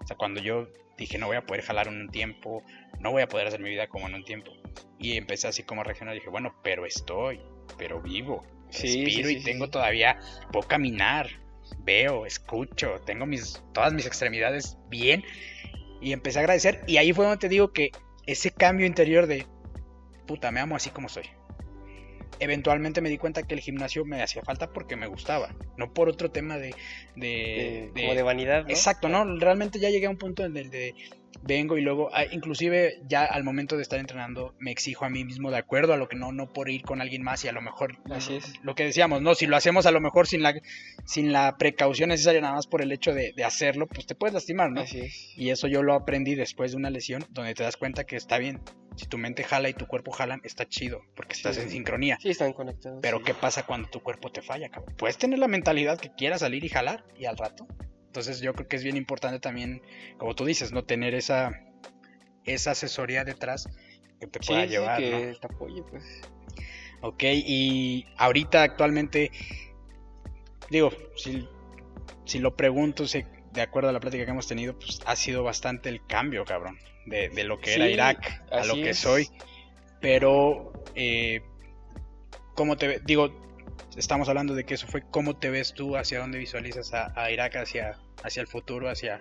O sea, cuando yo dije, no voy a poder jalar en un tiempo, no voy a poder hacer mi vida como en un tiempo. Y empecé así como a reaccionar. Dije, bueno, pero estoy, pero vivo. respiro y tengo todavía, puedo caminar, veo, escucho, tengo mis, todas mis extremidades bien. Y empecé a agradecer. Y ahí fue donde te digo que ese cambio interior de, puta, me amo así como soy. Eventualmente me di cuenta que el gimnasio me hacía falta porque me gustaba, no por otro tema de... de, como de vanidad. Exacto, ¿no? Realmente ya llegué a un punto en el de vengo y luego, ah, inclusive ya al momento de estar entrenando, me exijo a mí mismo de acuerdo a lo que no, no por ir con alguien más y a lo mejor, Así es. lo que decíamos, no, si lo hacemos a lo mejor sin la, sin la precaución necesaria nada más por el hecho de, de hacerlo, pues te puedes lastimar, ¿no? Así es. Y eso yo lo aprendí después de una lesión, donde te das cuenta que está bien. Si tu mente jala y tu cuerpo jalan, está chido, porque estás Sí. en sincronía. Sí, están conectados. Pero sí. ¿qué pasa cuando tu cuerpo te falla, cabrón? Puedes tener la mentalidad que quieras salir y jalar y al rato. Entonces yo creo que es bien importante también, como tú dices, no tener esa, esa asesoría detrás que te pueda sí, llevar. que ¿no? te apoye, pues. Ok, y ahorita actualmente, digo, si, si lo pregunto, de acuerdo a la plática que hemos tenido, pues ha sido bastante el cambio, cabrón, de, de lo que era Irak a lo que es. soy. Pero, eh, ¿cómo te ve- Digo, estamos hablando de que eso fue, ¿cómo te ves tú? ¿Hacia dónde visualizas a, a Irak? Hacia, hacia el futuro, hacia,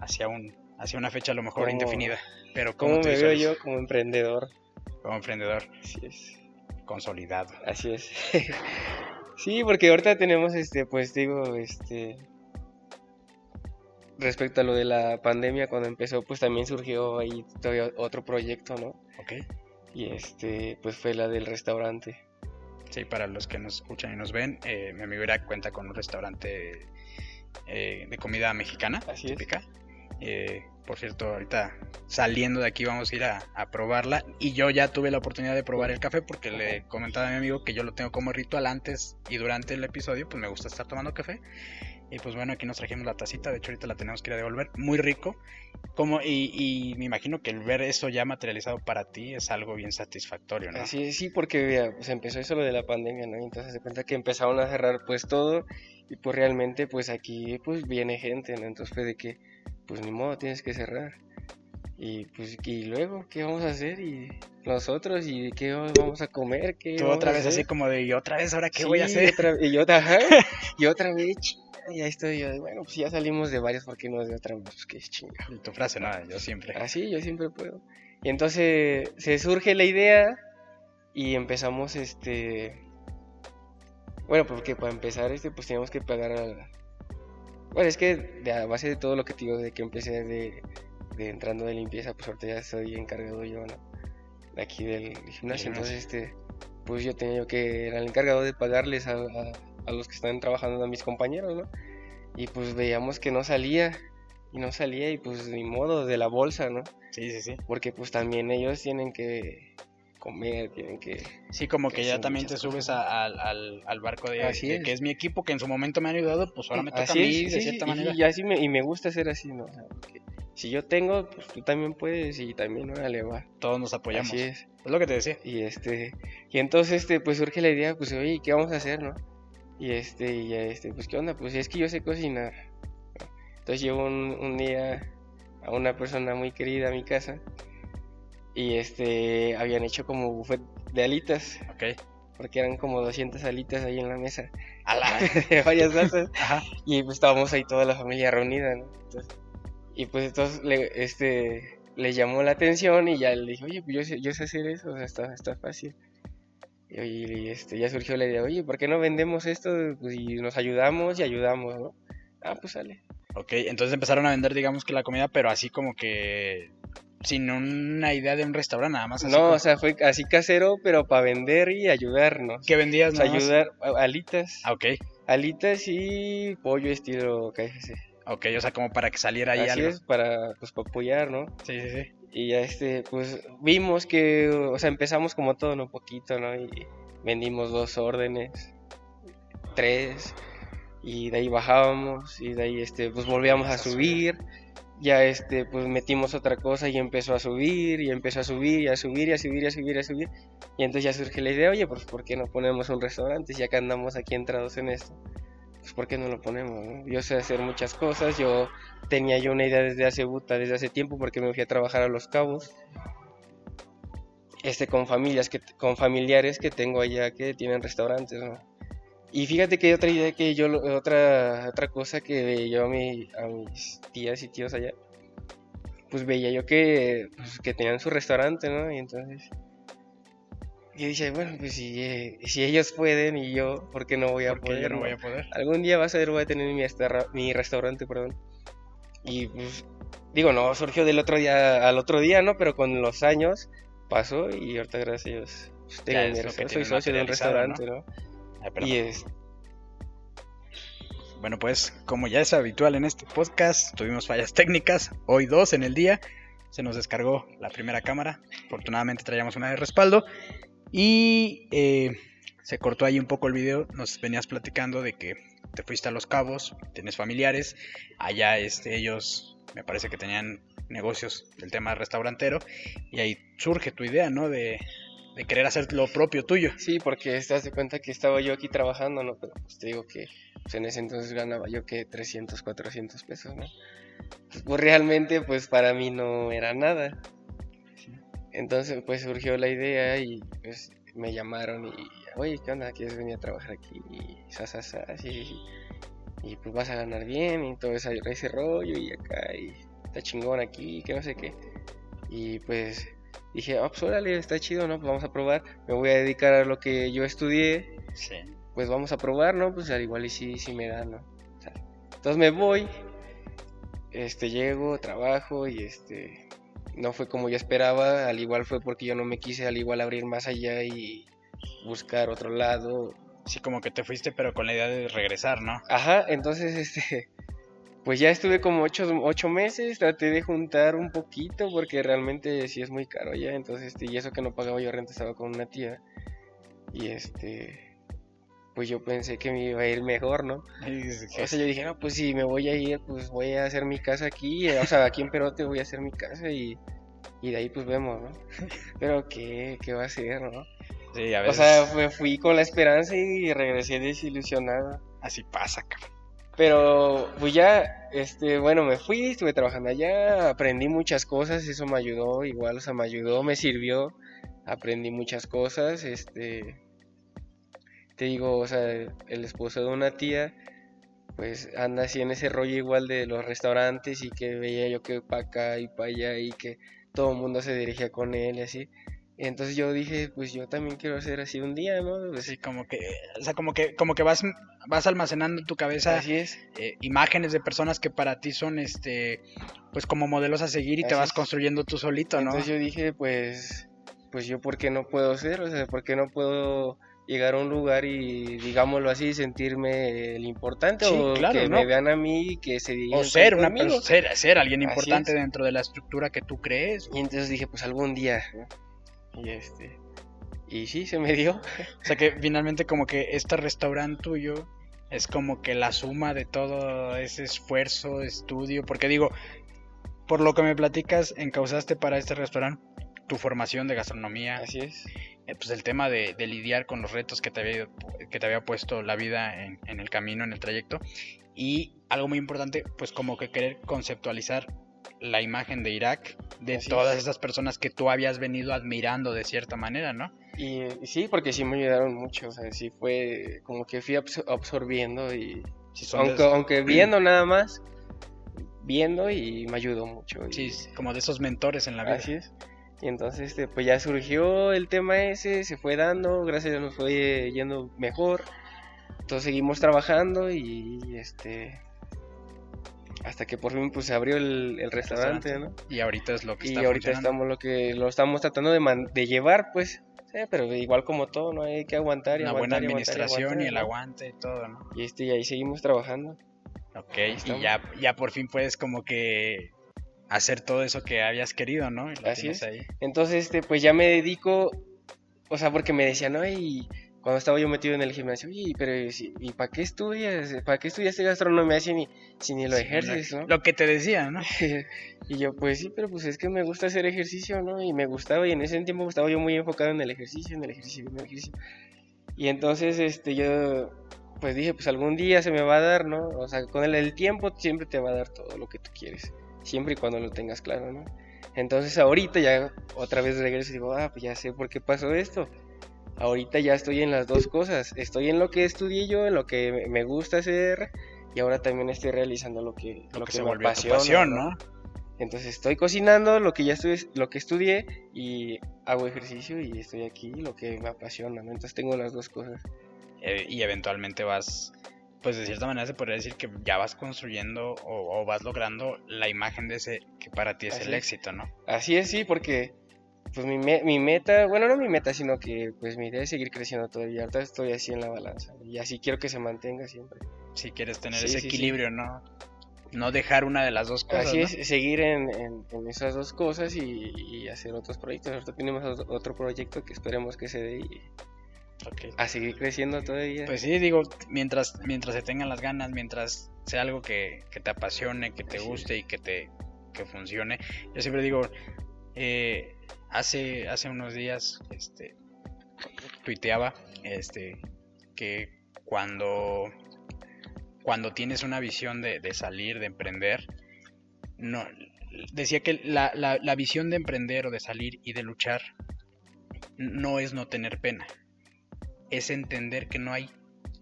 hacia, un, hacia una fecha a lo mejor ¿Cómo- indefinida. Pero ¿cómo, ¿Cómo te me veo yo como emprendedor? como emprendedor Así es. consolidado? Así es. (laughs) sí, porque ahorita tenemos, este, pues digo, este, respecto a lo de la pandemia, cuando empezó, pues también surgió ahí todavía otro proyecto, ¿no? ¿Ok? Y este, pues fue la del restaurante. Sí, para los que nos escuchan y nos ven, eh, mi amigo Irak cuenta con un restaurante eh, de comida mexicana, Así es. típica. Eh, por cierto, ahorita saliendo de aquí vamos a ir a, a probarla. Y yo ya tuve la oportunidad de probar el café porque le comentaba a mi amigo que yo lo tengo como ritual antes y durante el episodio, pues me gusta estar tomando café. Y pues bueno, aquí nos trajimos la tacita, de hecho ahorita la tenemos que ir a devolver. Muy rico. Como, y, y me imagino que el ver eso ya materializado para ti es algo bien satisfactorio, ¿no? Es, sí, porque vea, pues empezó eso lo de la pandemia, ¿no? Entonces se cuenta que empezaron a cerrar pues todo y pues realmente pues aquí pues viene gente, ¿no? Entonces fue de que pues ni modo, tienes que cerrar. Y pues y luego, ¿qué vamos a hacer? Y nosotros, ¿y qué vamos a comer? ¿Qué Tú otra vez así como de, ¿y otra vez ahora qué Sí, voy a hacer? otra- y otra, ajá, (laughs) y otra vez, y ahí estoy yo, de, bueno, pues ya salimos de varios, ¿por qué no de otra? Pues qué chinga. Y tu frase, no, yo siempre. Así, yo siempre puedo. Y entonces se surge la idea y empezamos este... Bueno, porque para empezar este pues teníamos que pagar al... Bueno, es que de a base de todo lo que te digo, de que empecé de, de entrando de limpieza, pues ahorita ya estoy encargado yo, ¿no? De aquí del gimnasio. Entonces, este, pues yo tenía que era el encargado de pagarles a, a- a los que están trabajando, a mis compañeros, ¿no? Y pues veíamos que no salía, y no salía, y pues ni modo, de la bolsa, ¿no? Sí, sí, sí. porque pues también ellos tienen que comer, tienen que... Sí, como que Que ya también te muchas subes a- al, al- al barco de, Así de es. que es mi equipo, que en su momento me han ayudado, pues ahora me toca Así a mí es, de sí, cierta sí, manera. Y, así me, y me gusta ser así, ¿no? O sea, porque si yo tengo, pues tú también puedes y también, órale, va. Todos nos apoyamos. Así es. es. lo que te decía. Y este, y entonces, este, pues surge la idea, pues, oye, ¿qué vamos a hacer, no? Y este, y ya, este, pues, ¿qué onda? Pues es que yo sé cocinar. Entonces llevo un, un día a una persona muy querida a mi casa y este, habían hecho como buffet de alitas, Ok. porque eran como 200 alitas ahí en la mesa, Ala. (laughs) de varias salsas. (laughs) Ajá. Y pues estábamos ahí toda la familia reunida, ¿no? Entonces, y pues entonces le, este, le llamó la atención y ya le dije, oye, pues yo sé, yo sé hacer eso, o sea, está, está fácil. Y, este, ya surgió la idea, oye, ¿por qué no vendemos esto? Pues, y nos ayudamos y ayudamos, ¿no? Ah, pues sale. Ok, entonces empezaron a vender, digamos que la comida, pero así como que sin una idea de un restaurante, nada más así. No, como- o sea, fue así casero, pero para vender y ayudarnos. ¿Qué vendías? O sea, ayudar, alitas, Ah, ok. alitas y pollo estilo KFC. Ok, o sea, como para que saliera ahí Así algo. es, para, pues, para apoyar, ¿no? Sí, sí, sí. Y ya este, pues vimos que, o sea, empezamos como todo, ¿no? Poquito, ¿no? Y vendimos dos órdenes, tres, y de ahí bajábamos, y de ahí, este, pues volvíamos a subir, ya, este, pues metimos otra cosa y empezó a subir, y empezó a subir, y a subir, y a subir, y a subir, y a subir, y entonces ya surge la idea, oye, pues ¿por qué no ponemos un restaurante? Ya que andamos aquí entrados en esto, pues ¿por qué no lo ponemos, no? Yo sé hacer muchas cosas, yo tenía yo una idea desde hace buta, desde hace tiempo, porque me fui a trabajar a Los Cabos, este, con familias, que, con familiares que tengo allá que tienen restaurantes, ¿no? Y fíjate que otra idea que yo, otra, otra cosa que yo a, mi, a mis tías y tíos allá, pues veía yo que, pues, que tenían su restaurante, ¿no? Y entonces, yo dije, bueno, pues si, eh, si ellos pueden y yo, ¿por qué no voy a Porque poder? yo no voy a poder. Algún día vas a ver, voy a tener mi, restaurante, perdón. Y pues, digo, no surgió del otro día al otro día, ¿no? Pero con los años pasó y ahorita gracias a Dios pues, tengo mi soy socio de un restaurante, ¿no? y es... Bueno, pues como ya es habitual en este podcast, tuvimos fallas técnicas, hoy dos en el día, se nos descargó la primera cámara, afortunadamente traíamos una de respaldo y eh, se cortó ahí un poco el video, nos venías platicando de que te fuiste a Los Cabos, tienes familiares, allá este, ellos me parece que tenían negocios del tema restaurantero y ahí surge tu idea, ¿no? De, querer hacer lo propio tuyo. Sí, porque estás de cuenta que estaba yo aquí trabajando, ¿no? Pero pues te digo que pues, en ese entonces ganaba yo que 300, 400 pesos, ¿no? Pues, pues, realmente pues para mí no era nada. Entonces pues surgió la idea y pues me llamaron y, oye, ¿qué onda? ¿Quieres venir a trabajar aquí? Y sa, y pues vas a ganar bien y todo ese, ese rollo y acá y está chingón aquí, que no sé qué. Y pues dije, pues órale, está chido, ¿no? Pues vamos a probar. Me voy a dedicar a lo que yo estudié. Sí. Pues vamos a probar, ¿no? Pues al igual y sí, sí me da, ¿no? entonces me voy, este, llego, trabajo y este, no fue como yo esperaba, al igual fue porque yo no me quise al igual abrir más allá y buscar otro lado. Sí, como que te fuiste, pero con la idea de regresar, ¿no? Ajá, entonces, este, (laughs) pues ya estuve como ocho, meses, traté de juntar un poquito porque realmente sí es muy caro ya, entonces, este, y eso que no pagaba yo renta estaba con una tía y este, pues yo pensé que me iba a ir mejor, ¿no? O sea, yo dije, no, pues si me voy a ir, pues voy a hacer mi casa aquí, o sea, aquí en Perote voy a hacer mi casa y, y de ahí pues vemos, ¿no? (laughs) Pero ¿qué, qué va a ser, no? Sí, a veces... O sea, me fui con la esperanza y regresé desilusionado. Así pasa, cabrón. Pero pues ya, este, bueno, me fui, estuve trabajando allá, aprendí muchas cosas, eso me ayudó, igual, o sea, me ayudó, me sirvió, aprendí muchas cosas, este, te digo, o sea, el esposo de una tía, pues anda así en ese rollo igual de los restaurantes y que veía yo que para acá y para allá y que todo el mundo se dirigía con él y así. Entonces yo dije, pues yo también quiero hacer así un día, ¿no? Pues, sí, como que, o sea, como que, como que vas, vas almacenando en tu cabeza así es. Eh, imágenes de personas que para ti son, este, pues como modelos a seguir y te vas construyendo tú solito, ¿no? Entonces yo dije, pues, pues yo por qué no puedo ser, o sea, por qué no puedo llegar a un lugar y, digámoslo así, sentirme el importante o que me vean a mí que se O ser, una ser, ser alguien importante dentro de la estructura que tú crees. Y entonces dije, pues algún día, y este. Y sí, se me dio. O sea que finalmente como que este restaurante tuyo es como que la suma de todo ese esfuerzo, estudio, porque digo, por lo que me platicas, encausaste para este restaurante tu formación de gastronomía. Así es. Eh, pues el tema de, lidiar con los retos que te había, que te había puesto la vida en, en el camino, en el trayecto. Y algo muy importante, pues como que querer conceptualizar la imagen de Irak, de todas esas personas que tú habías venido admirando de cierta manera, ¿no? Y, sí, porque sí me ayudaron mucho, o sea, sí fue como que fui absorbiendo y aunque, aunque viendo nada más, viendo y me ayudó mucho. Sí, como de esos mentores en la vida. Así es. Y entonces, este, pues ya surgió el tema ese, se fue dando, gracias a Dios nos fue yendo mejor. Entonces seguimos trabajando y este hasta que por fin pues se abrió el, restaurante, ¿no? Y ahorita es lo que está Y ahorita estamos lo que lo estamos tratando de, de llevar, pues, sí, pero igual como todo, ¿no? Hay que aguantar y Una buena administración y, el aguante y todo, ¿no? Y este y ahí seguimos trabajando. Ok, y ya, ya por fin puedes como que hacer todo eso que habías querido, ¿no? Así es. Ahí. Entonces, este, pues ya me dedico, o sea, porque me decían, no, y cuando estaba yo metido en el gimnasio, y pero ¿y para qué estudias? ¿Para qué estudiaste gastronomía si ni, si ni lo ejerces, no? Lo que te decía, ¿no? (laughs) y yo, pues sí, pero pues es que me gusta hacer ejercicio, ¿no? Y me gustaba, y en ese tiempo estaba yo muy enfocado en el ejercicio, en el ejercicio, en el ejercicio. Y entonces, este, yo, pues dije, pues algún día se me va a dar, ¿no? O sea, con el, el tiempo siempre te va a dar todo lo que tú quieres, siempre y cuando lo tengas claro, ¿no? Entonces ahorita ya otra vez regreso y digo, ah, pues ya sé por qué pasó esto ahorita ya estoy en las dos cosas. Estoy en lo que estudié yo, en lo que me gusta hacer, y ahora también estoy realizando lo que, lo, que, se me apasiona. ¿no? Entonces estoy cocinando lo que ya estudié, lo que estudié y hago ejercicio y estoy aquí, lo que me apasiona. Entonces tengo las dos cosas. Eh, y eventualmente vas pues de cierta manera se podría decir que ya vas construyendo o, vas logrando la imagen de ese que para ti es el éxito, ¿no? Así es, sí, porque pues mi, mi, meta, bueno, no mi meta, sino que pues mi idea es seguir creciendo todavía. Ahorita estoy así en la balanza y así quiero que se mantenga siempre. Si quieres tener ese equilibrio, ¿no? No dejar una de las dos cosas. Así es, seguir en, en, esas dos cosas y, hacer otros proyectos. Ahorita tenemos otro proyecto que esperemos que se dé y a seguir creciendo todavía. Pues sí, digo, mientras, mientras se tengan las ganas, mientras sea algo que, te apasione, que te guste y que te que funcione. Yo siempre digo, eh, hace, hace unos días este, tuiteaba este, que cuando, cuando tienes una visión de, salir, de emprender, no, decía que la, la, visión de emprender o de salir y de luchar no es no tener pena, es entender que no hay,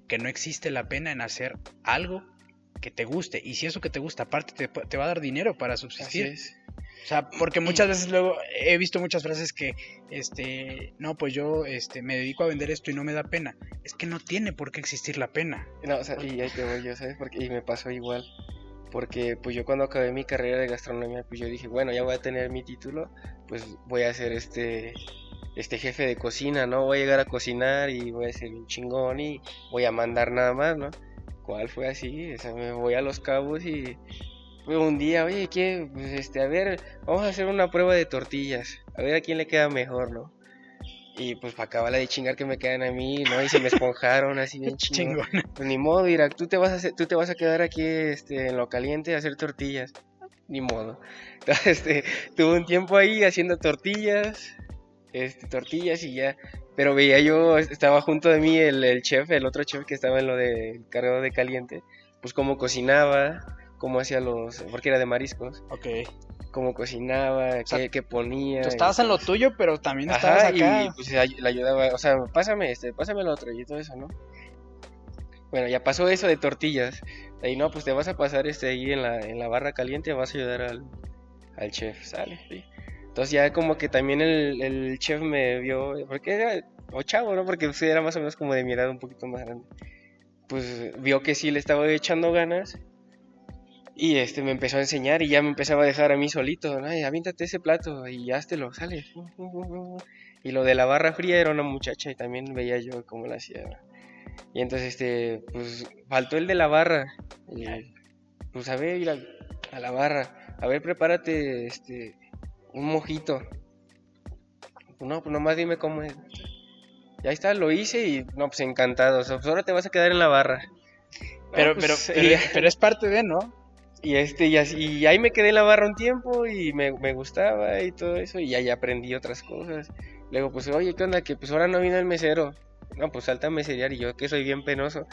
que no existe la pena en hacer algo que te guste. Y si eso que te gusta, aparte te, te va a dar dinero para subsistir. O sea, porque muchas veces luego he visto muchas frases que, este, no, pues yo, este, me dedico a vender esto y no me da pena. Es que no tiene por qué existir la pena. No, o sea, y ahí te voy yo, ¿sabes? Porque, y me pasó igual. Porque, pues yo cuando acabé mi carrera de gastronomía, pues yo dije, bueno, ya voy a tener mi título, pues voy a ser este, este jefe de cocina, ¿no? Voy a llegar a cocinar y voy a ser un chingón y voy a mandar nada más, ¿no? ¿Cuál fue así? O sea, me voy a los cabos y un día, oye, ¿qué? Pues este, a ver, vamos a hacer una prueba de tortillas, a ver a quién le queda mejor, ¿no? Y pues para acabar de chingar que me quedan a mí, ¿no? Y se me esponjaron así bien (laughs) chingón. Pues ni modo, Irak, tú te vas a hacer, tú te vas a quedar aquí este, en lo caliente a hacer tortillas. Ni modo. Entonces, (laughs) este, tuve un tiempo ahí haciendo tortillas, este, tortillas y ya. Pero veía yo, estaba junto de mí el, el chef, el otro chef que estaba en lo de cargado de caliente, pues cómo cocinaba, cómo hacía los, porque era de mariscos. Ok. Cómo cocinaba, qué, ponía. Tú estabas en lo tuyo, pero también estabas acá. y pues le ayudaba, o sea, pásame este, pásame el otro y todo eso, ¿no? Bueno, ya pasó eso de tortillas. Ahí no, pues te vas a pasar este ahí en la, en la barra caliente, vas a ayudar al, al chef, ¿sale? Entonces ya como que también el, chef me vio, porque era, o chavo, ¿no? Porque usted era más o menos como de mirada un poquito más grande. Pues vio que sí le estaba echando ganas y este me empezó a enseñar y ya me empezaba a dejar a mí solito, ay, avíntate ese plato y lo sale. Y lo de la barra fría era una muchacha y también veía yo cómo la hacía. Y entonces este, pues faltó el de la barra. Pues a ver, ir a, la barra, a ver, prepárate este un mojito. No, pues nomás dime cómo es. Y ahí está, lo hice y no, pues encantado. O sea, pues ahora te vas a quedar en la barra. Pero, pues, pero, (laughs) pero, es parte de, ¿no? Y, este, y, así, y ahí me quedé en la barra un tiempo y me, me, gustaba y todo eso. Y ahí aprendí otras cosas. Luego, pues, oye, ¿qué onda? Que pues ahora no vino el mesero. No, pues salta a meserear y yo que soy bien penoso.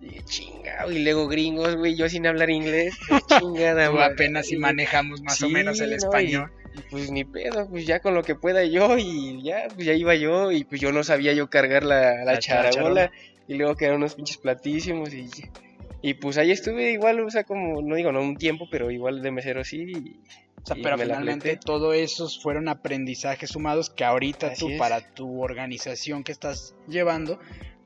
Y chingado, y luego gringos, güey, yo sin hablar inglés. (laughs) Chingada, güey. apenas si manejamos más o menos el español. Y, pues ni pedo, pues ya con lo que pueda yo y ya, pues ya iba yo y pues yo no sabía yo cargar la, la, charabola. Y luego quedaron unos pinches platísimos y y pues ahí estuve igual, o sea, como, no digo, no un tiempo, pero igual de mesero sí. o sea, pero finalmente todo esos fueron aprendizajes sumados que ahorita tú, para tu organización que estás llevando,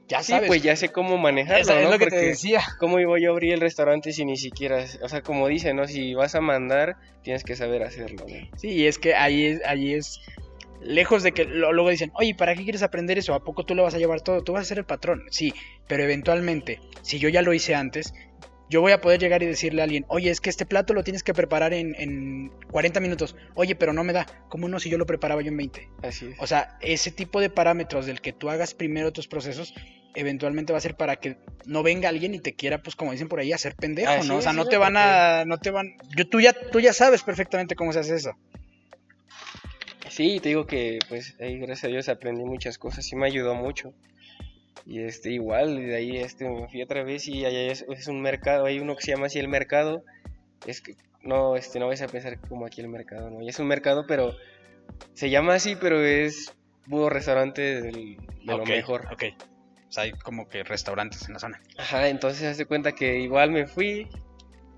ya sí, pues ya sé cómo manejarlo, ¿no? Es lo que te decía. ¿Cómo iba yo a abrir el restaurante si ni siquiera, o sea, como dicen, ¿no? Si vas a mandar, tienes que saber hacerlo, ¿no? Sí, y es que ahí es, ahí es lejos de que luego dicen, oye, ¿para qué quieres aprender eso? ¿A poco tú lo vas a llevar todo? Tú vas a ser el patrón. Sí, pero eventualmente, si yo ya lo hice antes, yo voy a poder llegar y decirle a alguien, oye, es que este plato lo tienes que preparar en, en 40 minutos. Oye, pero no me da. ¿Cómo no si yo lo preparaba yo en 20? Así es. O sea, ese tipo de parámetros del que tú hagas primero tus procesos, eventualmente va a ser para que no venga alguien y te quiera, pues como dicen por ahí, hacer pendejo, ¿no? O sea, no te van a, no te van, yo, tú ya, tú ya sabes perfectamente cómo se hace eso. Sí, te digo que pues ahí gracias a Dios aprendí muchas cosas y me ayudó mucho. Y este igual, de ahí este me fui otra vez y allá es, un mercado, hay uno que se llama así el mercado. Es que no, este no vais a pensar como aquí el mercado, no, y es un mercado, pero se llama así, pero es puro restaurante de lo mejor. Ok. O sea, hay como que restaurantes en la zona. Ajá, entonces hace cuenta que igual me fui,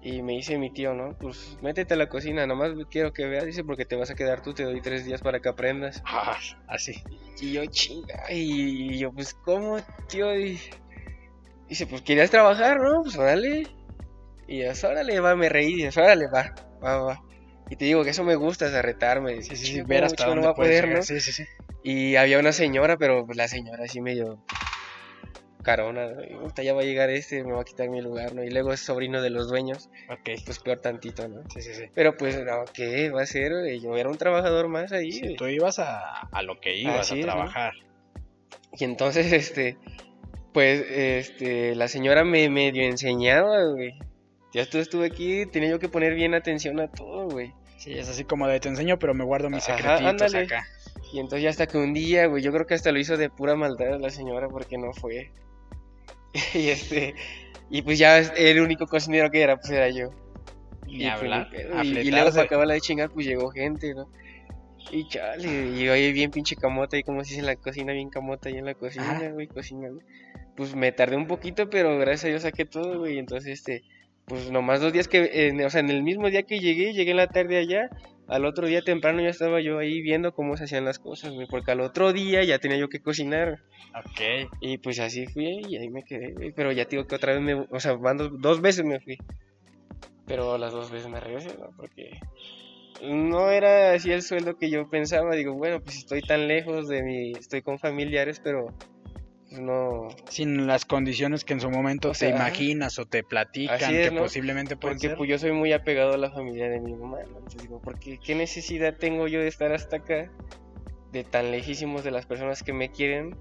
y me dice mi tío, ¿no? Pues métete a la cocina, nomás quiero que veas, dice, porque te vas a quedar tú, te doy tres días para que aprendas. Ah, (laughs) así. Y yo, chinga, y yo, pues, ¿cómo, tío? Y, Dice, pues querías trabajar, ¿no? Pues órale. Y yo, órale, va, me reí. Y yo, órale, va, va, va. Y te digo que eso me gusta, es retarme. Sí, sí, sí, ver hasta dónde va a poder, ¿no? Sí, sí, sí. Y había una señora, pero pues, la señora así medio carona. ¿no? ya va a llegar este, me va a quitar mi lugar, ¿no? Y luego es sobrino de los dueños. Ok. Pues peor tantito, ¿no? Sí, sí, sí. Pero pues, no, ¿qué va a ser? Yo era un trabajador más ahí. Sí, tú ibas a, a, lo que ibas, a trabajar. Y entonces, (laughs) este, pues, este, la señora me medio enseñaba, güey. Ya estuve aquí, tenía yo que poner bien atención a todo, güey. Sí, es así como de te enseño, pero me guardo mis secretitos acá. Y entonces ya hasta que un día, güey, yo creo que hasta lo hizo de pura maldad la señora porque no fue. (laughs) y este, y pues ya el único cocinero que era, pues era yo. y, pues, hablar, y, y, luego se acaba la de chingar, pues llegó gente, ¿no? Y chale, y ahí bien pinche camota, y como se dice en la cocina, bien camota ahí en la cocina, güey, cocinando. Pues me tardé un poquito, pero gracias a Dios saqué todo, güey, entonces este, pues nomás dos días que, o sea, en el mismo día que llegué, llegué en la tarde allá, al otro día temprano ya estaba yo ahí viendo cómo se hacían las cosas, güey, porque al otro día ya tenía yo que cocinar. Ok. Y pues así fui y ahí me quedé, güey, pero ya digo que otra vez me, o sea, dos veces me fui. Pero las dos veces me regresé, ¿no? Porque no era así el sueldo que yo pensaba, digo, bueno, pues estoy tan lejos de mi, estoy con familiares, pero no... Sin las condiciones que en su momento te imaginas o te platican que posiblemente pueden Porque pues yo soy muy apegado a la familia de mi mamá, Entonces digo, porque ¿qué necesidad tengo yo de estar hasta acá, de tan lejísimos de las personas que me quieren,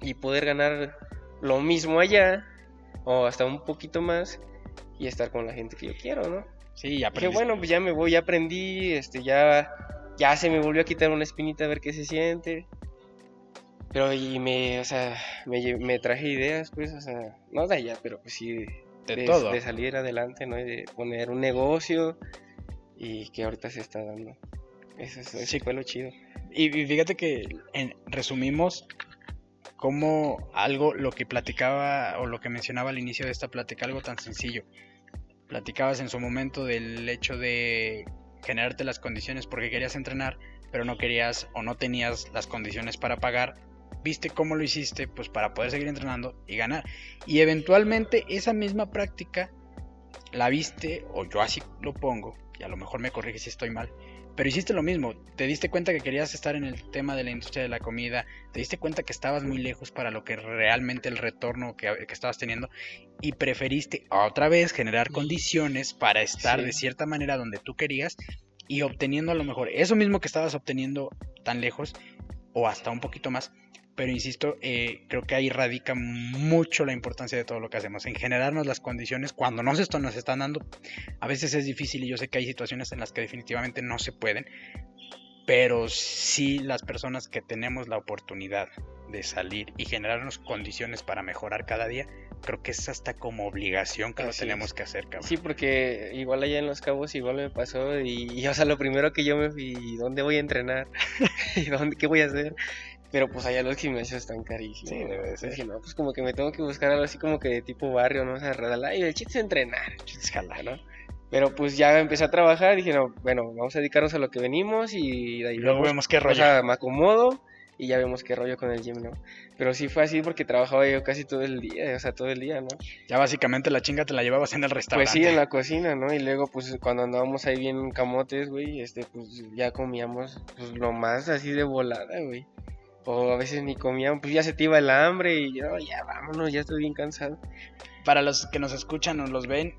y poder ganar lo mismo allá, o hasta un poquito más, y estar con la gente que yo quiero, ¿no? Sí, ya aprendí. bueno, pues ya me voy, ya aprendí, este, ya, ya se me volvió a quitar una espinita a ver qué se siente. Pero y me, o sea, me, me traje ideas, pues, o sea, no de allá, pero pues sí, de, todo. De salir adelante, ¿no? Y de poner un negocio y que ahorita se está dando. Eso, sí. fue lo chido. Y, fíjate que en, resumimos como algo, lo que platicaba o lo que mencionaba al inicio de esta plática, algo tan sencillo. Platicabas en su momento del hecho de generarte las condiciones porque querías entrenar, pero no querías o no tenías las condiciones para pagar viste cómo lo hiciste, pues para poder seguir entrenando y ganar. Y eventualmente esa misma práctica la viste, o yo así lo pongo, y a lo mejor me corrige si estoy mal, pero hiciste lo mismo, te diste cuenta que querías estar en el tema de la industria de la comida, te diste cuenta que estabas muy lejos para lo que realmente el retorno que, estabas teniendo y preferiste otra vez generar condiciones para estar de cierta manera donde tú querías y obteniendo a lo mejor eso mismo que estabas obteniendo tan lejos o hasta un poquito más, pero insisto, eh, creo que ahí radica mucho la importancia de todo lo que hacemos, en generarnos las condiciones cuando no esto nos están dando. A veces es difícil y yo sé que hay situaciones en las que definitivamente no se pueden, pero sí las personas que tenemos la oportunidad de salir y generarnos condiciones para mejorar cada día, creo que es hasta como obligación que lo tenemos que hacer, cabrón. Sí, porque igual allá en Los Cabos igual me pasó y, y o sea, lo primero que yo me fui, ¿dónde voy a entrenar? (laughs) ¿Y dónde, qué voy a hacer? Pero pues allá los gimnasios están carísimos. Sí, debe ser. Dije, no, pues como que me tengo que buscar algo así como que de tipo barrio, ¿no? O sea, y el chiste es entrenar, el chiste es jalar, ¿no? Pero pues ya empecé a trabajar, dije, no, bueno, vamos a dedicarnos a lo que venimos y de ahí luego vemos qué rollo. O sea, me acomodo y ya vemos qué rollo con el gym, ¿no? Pero sí fue así porque trabajaba yo casi todo el día, o sea, todo el día, ¿no? Ya básicamente la chinga te la llevabas en el restaurante. Pues sí, en la cocina, ¿no? Y luego, pues cuando andábamos ahí bien camotes, güey, este, pues ya comíamos pues, lo más así de volada, güey o a veces ni comíamos, pues ya se te iba el hambre y yo, ya vámonos, ya estoy bien cansado. Para los que nos escuchan o los ven,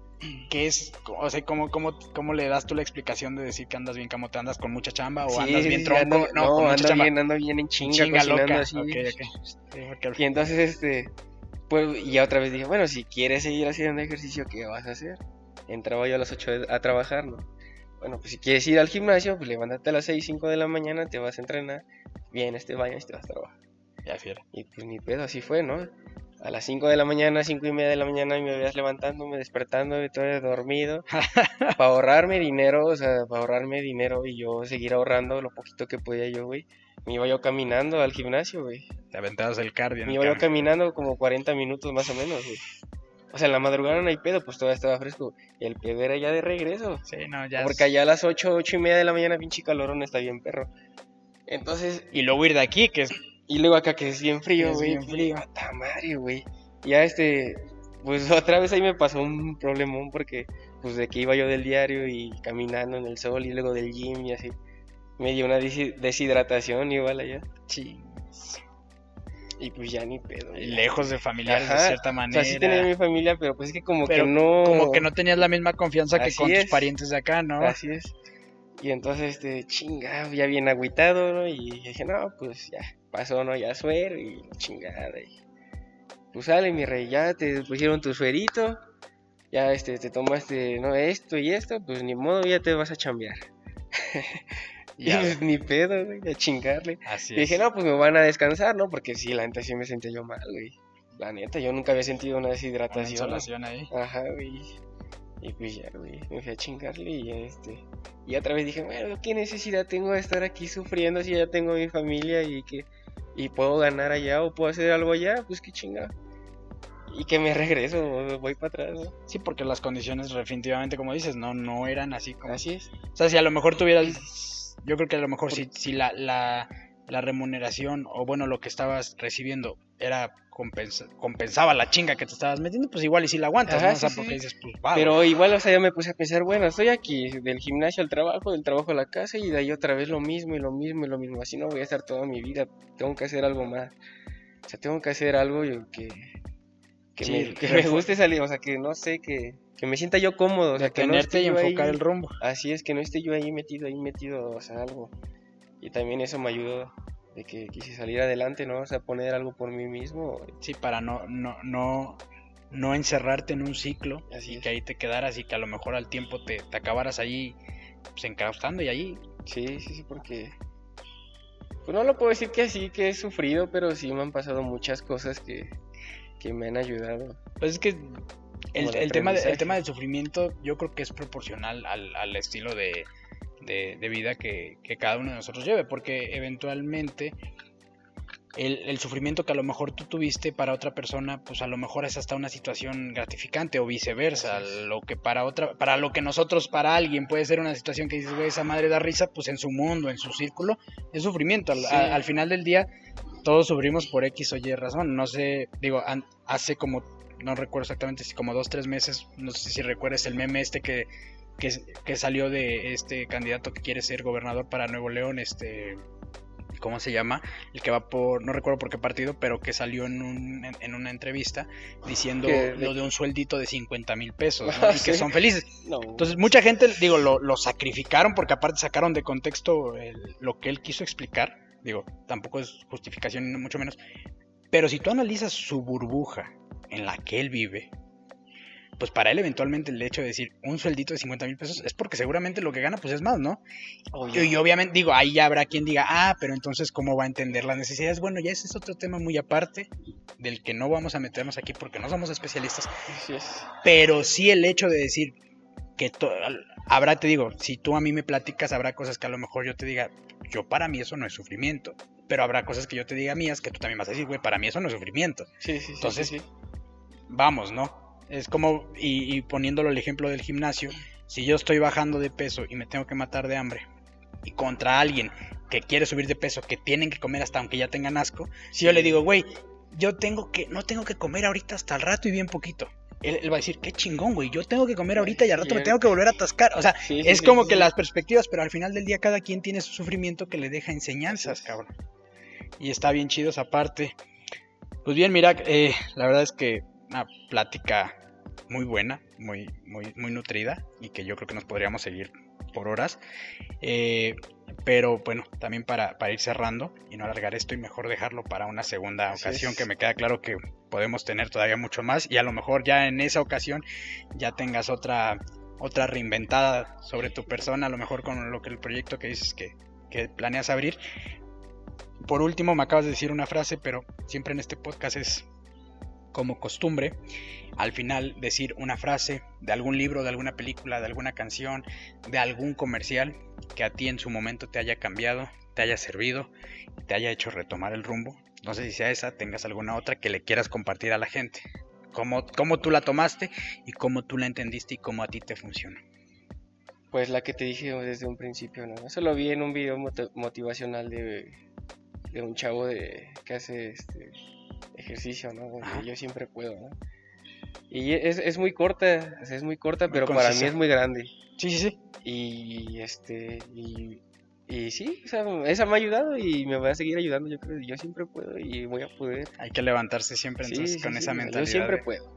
¿qué es? O sea, ¿cómo, cómo, cómo le das tú la explicación de decir que andas bien, cómo te andas con mucha chamba o andas bien tronco? no, no ando bien, ando bien en chinga, chinga loca. así. y entonces, este, pues, y ya otra vez dije, bueno, si quieres seguir haciendo ejercicio, ¿qué vas a hacer? Entraba yo a las 8 a trabajar, ¿no? Bueno, pues si quieres ir al gimnasio, pues levántate a las 6, 5 de la mañana, te vas a entrenar, vienes, te bañas y te vas a trabajar. Ya, fiera. Y pues mi pedo así fue, ¿no? A las 5 de la mañana, 5 y media de la mañana, me veías levantándome, despertándome, todo dormido, (laughs) para ahorrarme dinero, o sea, para ahorrarme dinero y yo seguir ahorrando lo poquito que podía yo, güey. Me iba yo caminando al gimnasio, güey. Te aventabas el cardio. Me iba yo caminando como 40 minutos más o menos, güey. O sea, en la madrugada no hay pedo, pues todavía estaba fresco. Y el pedo era ya de regreso. Sí, no, ya. Porque allá a las 8, 8 y media de la mañana, pinche calorón, está bien perro. Entonces. Y luego ir de aquí, que es. Y luego acá que es bien frío, güey. Bien frío. Madre, güey. ya este, pues (laughs) otra vez ahí me pasó un problemón porque pues de que iba yo del diario y caminando en el sol y luego del gym y así, me dio una deshidratación igual allá. Sí. Y pues ya ni pedo. Lejos de familiares de cierta manera. O sea, sí tenía mi familia, pero pues es que como que no... Como que no tenías la misma confianza que con tus parientes de acá, ¿no? Así es. Y entonces, este, chinga, ya bien agüitado, ¿no? Y dije, no, pues ya pasó, ¿no? Ya suero y chingada. Y pues sale, mi rey, ya te pusieron tu suerito, ya este, te tomaste, ¿no? Esto y esto, pues ni modo, ya te vas a chambear. (laughs) y pues (laughs) ni pedo, güey, a chingarle. y dije, no, pues me van a descansar, ¿no? Porque sí, la neta sí me sentí yo mal, güey. La neta, yo nunca había sentido una deshidratación. Una ahí. Ajá, güey. Y pues ya, güey, me fui a chingarle y este. Y otra vez dije, bueno, ¿qué necesidad tengo de estar aquí sufriendo si ya tengo mi familia y que. Y puedo ganar allá o puedo hacer algo allá? Pues qué chingada. Y que me regreso, voy para atrás, ¿no? Sí, porque las condiciones definitivamente, como dices, no, no eran así como... Así es. O sea, si a lo mejor tuvieras... Yo creo que a lo mejor si, si la, la, la remuneración o bueno, lo que estabas recibiendo era compensaba la chinga que te estabas metiendo, pues igual y si la aguantas, ¿no? O sea, porque dices, pues va. Pero igual, o sea, yo me puse a pensar, bueno, estoy aquí, del gimnasio al trabajo, del trabajo a la casa y de ahí otra vez lo mismo y lo mismo y lo mismo. Así no voy a estar toda mi vida, tengo que hacer algo más. O sea, tengo que hacer algo que, que, me, que me, guste salir, o sea, que no sé, que, que me sienta yo cómodo, o sea, que no esté y enfocar el rumbo. Así es, que no esté yo ahí metido, ahí metido, o sea, algo. Y también eso me ayudó de que quise salir adelante, ¿no? O sea, poner algo por mí mismo. Sí, para no, no, no, no encerrarte en un ciclo Así y que ahí te quedaras y que a lo mejor al tiempo te, te acabaras ahí pues, encraustando y ahí. Sí, sí, sí, porque... Pues no lo puedo decir que así, que he sufrido, pero sí me han pasado muchas cosas que, que me han ayudado. Pues es que el, el tema, el tema del sufrimiento yo creo que es proporcional al, al estilo de, de, vida que, cada uno de nosotros lleve, porque eventualmente el, sufrimiento que a lo mejor tú tuviste para otra persona, pues a lo mejor es hasta una situación gratificante o viceversa, lo que para otra, para lo que nosotros, para alguien puede ser una situación que dices, güey, esa madre da risa, pues en su mundo, en su círculo, es sufrimiento. Al, final del día, todos sufrimos por X o Y razón. No sé, digo, hace como, no recuerdo exactamente si como dos, tres meses, no sé si recuerdas el meme este que que, salió de este candidato que quiere ser gobernador para Nuevo León, este ¿cómo se llama? El que va por, no recuerdo por qué partido, pero que salió en, un, en, una entrevista diciendo lo de un sueldito de 50 mil pesos, ¿no? (laughs) y que son felices. Entonces, mucha gente, digo, lo, lo, sacrificaron porque aparte sacaron de contexto lo que él quiso explicar. Digo, tampoco es justificación, mucho menos. Pero si tú analizas su burbuja en la que él vive, pues para él eventualmente el hecho de decir un sueldito de 50 mil pesos es porque seguramente lo que gana pues es más, ¿no? Y, obviamente digo, ahí ya habrá quien diga, ah, pero entonces ¿cómo va a entender las necesidades? Bueno, ya ese es otro tema muy aparte del que no vamos a meternos aquí porque no somos especialistas. Pero sí el hecho de decir que habrá, te digo, si tú a mí me platicas, habrá cosas que a lo mejor yo te diga, yo para mí eso no es sufrimiento. Pero habrá cosas que yo te diga mías que tú también vas a decir, güey, para mí eso no es sufrimiento. Sí, sí, Entonces, vamos, ¿no? Es como, y, poniéndolo el ejemplo del gimnasio, si yo estoy bajando de peso y me tengo que matar de hambre, y contra alguien que quiere subir de peso, que tienen que comer hasta aunque ya tengan asco, si yo le digo, güey, yo tengo que, no tengo que comer ahorita hasta el rato y bien poquito. Él, va a decir, qué chingón, güey, yo tengo que comer ahorita y al rato me tengo que volver a atascar. O sea, es como que las perspectivas, pero al final del día cada quien tiene su sufrimiento que le deja enseñanzas, cabrón. Y está bien chido esa parte. Pues bien, mira, eh, la verdad es que una plática muy buena, muy, muy, muy nutrida y que yo creo que nos podríamos seguir por horas. Eh, pero bueno, también para, ir cerrando y no alargar esto y mejor dejarlo para una segunda ocasión que me queda claro que podemos tener todavía mucho más y a lo mejor ya en esa ocasión ya tengas otra otra reinventada sobre tu persona, a lo mejor con lo que el proyecto que dices que, que planeas abrir. Por último, me acabas de decir una frase, pero siempre en este podcast es como costumbre, al final decir una frase de algún libro, de alguna película, de alguna canción, de algún comercial que a ti en su momento te haya cambiado, te haya servido, te haya hecho retomar el rumbo. No sé si sea esa, tengas alguna otra que le quieras compartir a la gente. Cómo, cómo tú la tomaste y cómo tú la entendiste y cómo a ti te funciona. Pues la que te dije desde un principio, ¿no? Eso lo vi en un video motivacional de, de un chavo de, que hace este, ejercicio, ¿no? Yo siempre puedo, ¿no? Y es, es muy corta, es muy corta, pero para mí es muy grande. Sí, sí, sí. Y este, y, y sí, o sea, esa me ha ayudado y me va a seguir ayudando. Yo creo yo siempre puedo y voy a poder. Hay que levantarse siempre entonces con esa mentalidad. Yo siempre puedo.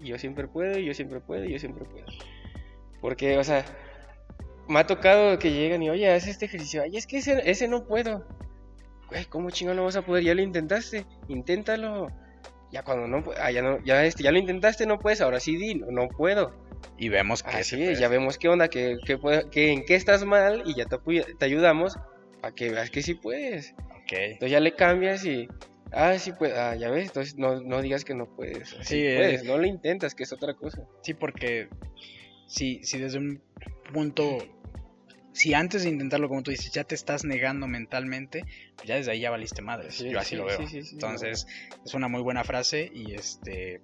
Yo siempre puedo, yo siempre puedo, yo siempre puedo. Porque, o sea, me ha tocado que llegan y, oye, haz este ejercicio. Ay, es que ese, ese no puedo. Güey, ¿cómo chingón no vas a poder? Ya lo intentaste. Inténtalo. Ya cuando no, ah, ya no, ya este, ya lo intentaste, no puedes, ahora sí di, no, puedo. Y vemos que sí, ya vemos qué onda, que, que, en qué estás mal y ya te, te ayudamos para que veas que sí puedes. Ok. Entonces ya le cambias y, ah, sí puedes, ah, ya ves, entonces no, no digas que no puedes. Sí, puedes, eh. no lo intentas, que es otra cosa. Sí, porque si, si desde un punto si antes de intentarlo, como tú dices, ya te estás negando mentalmente, pues ya desde ahí ya valiste madres. Yo así lo veo. Entonces, es una muy buena frase y este,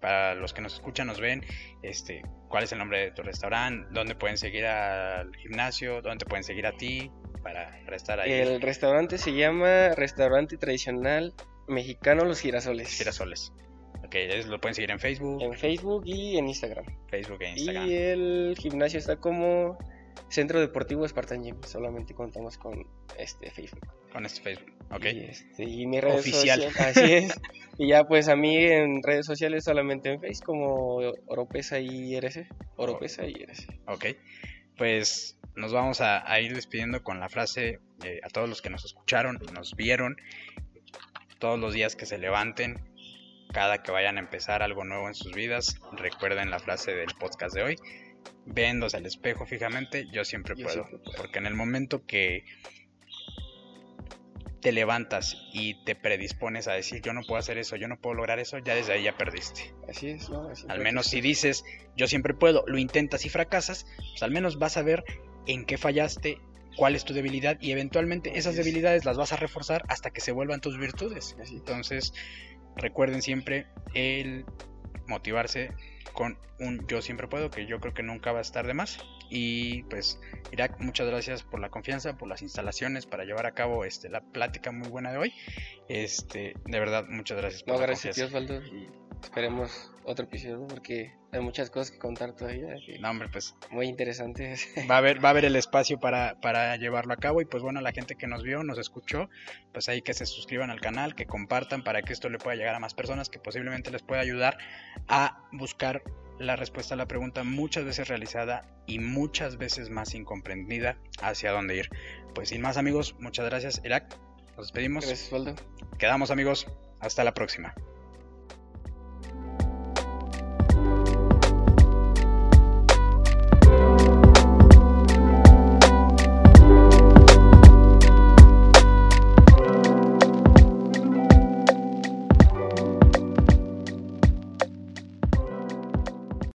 para los que nos escuchan, nos ven, este, ¿cuál es el nombre de tu restaurante? ¿Dónde pueden seguir al gimnasio? ¿Dónde pueden seguir a ti para, estar ahí? El restaurante se llama Restaurante Tradicional Mexicano Los Girasoles. Girasoles. Ok, lo pueden seguir en Facebook. En Facebook y en Instagram. Facebook e Instagram. Y el gimnasio está como Centro Deportivo Spartan Gym. Solamente contamos con este Facebook. Con este Facebook, ok. Y, este, y mi red Oficial. así es. (laughs) y ya pues a mí en redes sociales solamente en Facebook como Oropesa y IRC. Oropesa y IRC. Ok. Pues nos vamos a, ir despidiendo con la frase eh, a todos los que nos escucharon nos vieron. Todos los días que se levanten, cada que vayan a empezar algo nuevo en sus vidas, recuerden la frase del podcast de hoy viéndose al espejo fijamente, yo siempre puedo. Porque en el momento que te levantas y te predispones a decir yo no puedo hacer eso, yo no puedo lograr eso, ya desde ahí ya perdiste. Así es, ¿no? al menos si dices yo siempre puedo, lo intentas y fracasas, pues al menos vas a ver en qué fallaste, cuál es tu debilidad y eventualmente esas debilidades las vas a reforzar hasta que se vuelvan tus virtudes. Entonces, recuerden siempre el motivarse con un yo siempre puedo, que yo creo que nunca va a estar de más. Y pues, Irak, muchas gracias por la confianza, por las instalaciones para llevar a cabo este, la plática muy buena de hoy. Este, de verdad, muchas gracias por gracias, y esperemos otro episodio porque hay muchas cosas que contar todavía. no, hombre, pues. Muy interesantes. Va a haber, va a haber el (laughs) espacio para, para llevarlo a cabo. Y pues bueno, la gente que nos vio, nos escuchó, pues ahí que se suscriban al canal, que compartan para que esto le pueda llegar a más personas, que posiblemente les pueda ayudar a buscar la respuesta a la pregunta muchas veces realizada y muchas veces más incomprendida hacia dónde ir. Pues sin más amigos, muchas gracias Irak. Nos despedimos. Gracias, Waldo. Quedamos amigos. Hasta la próxima.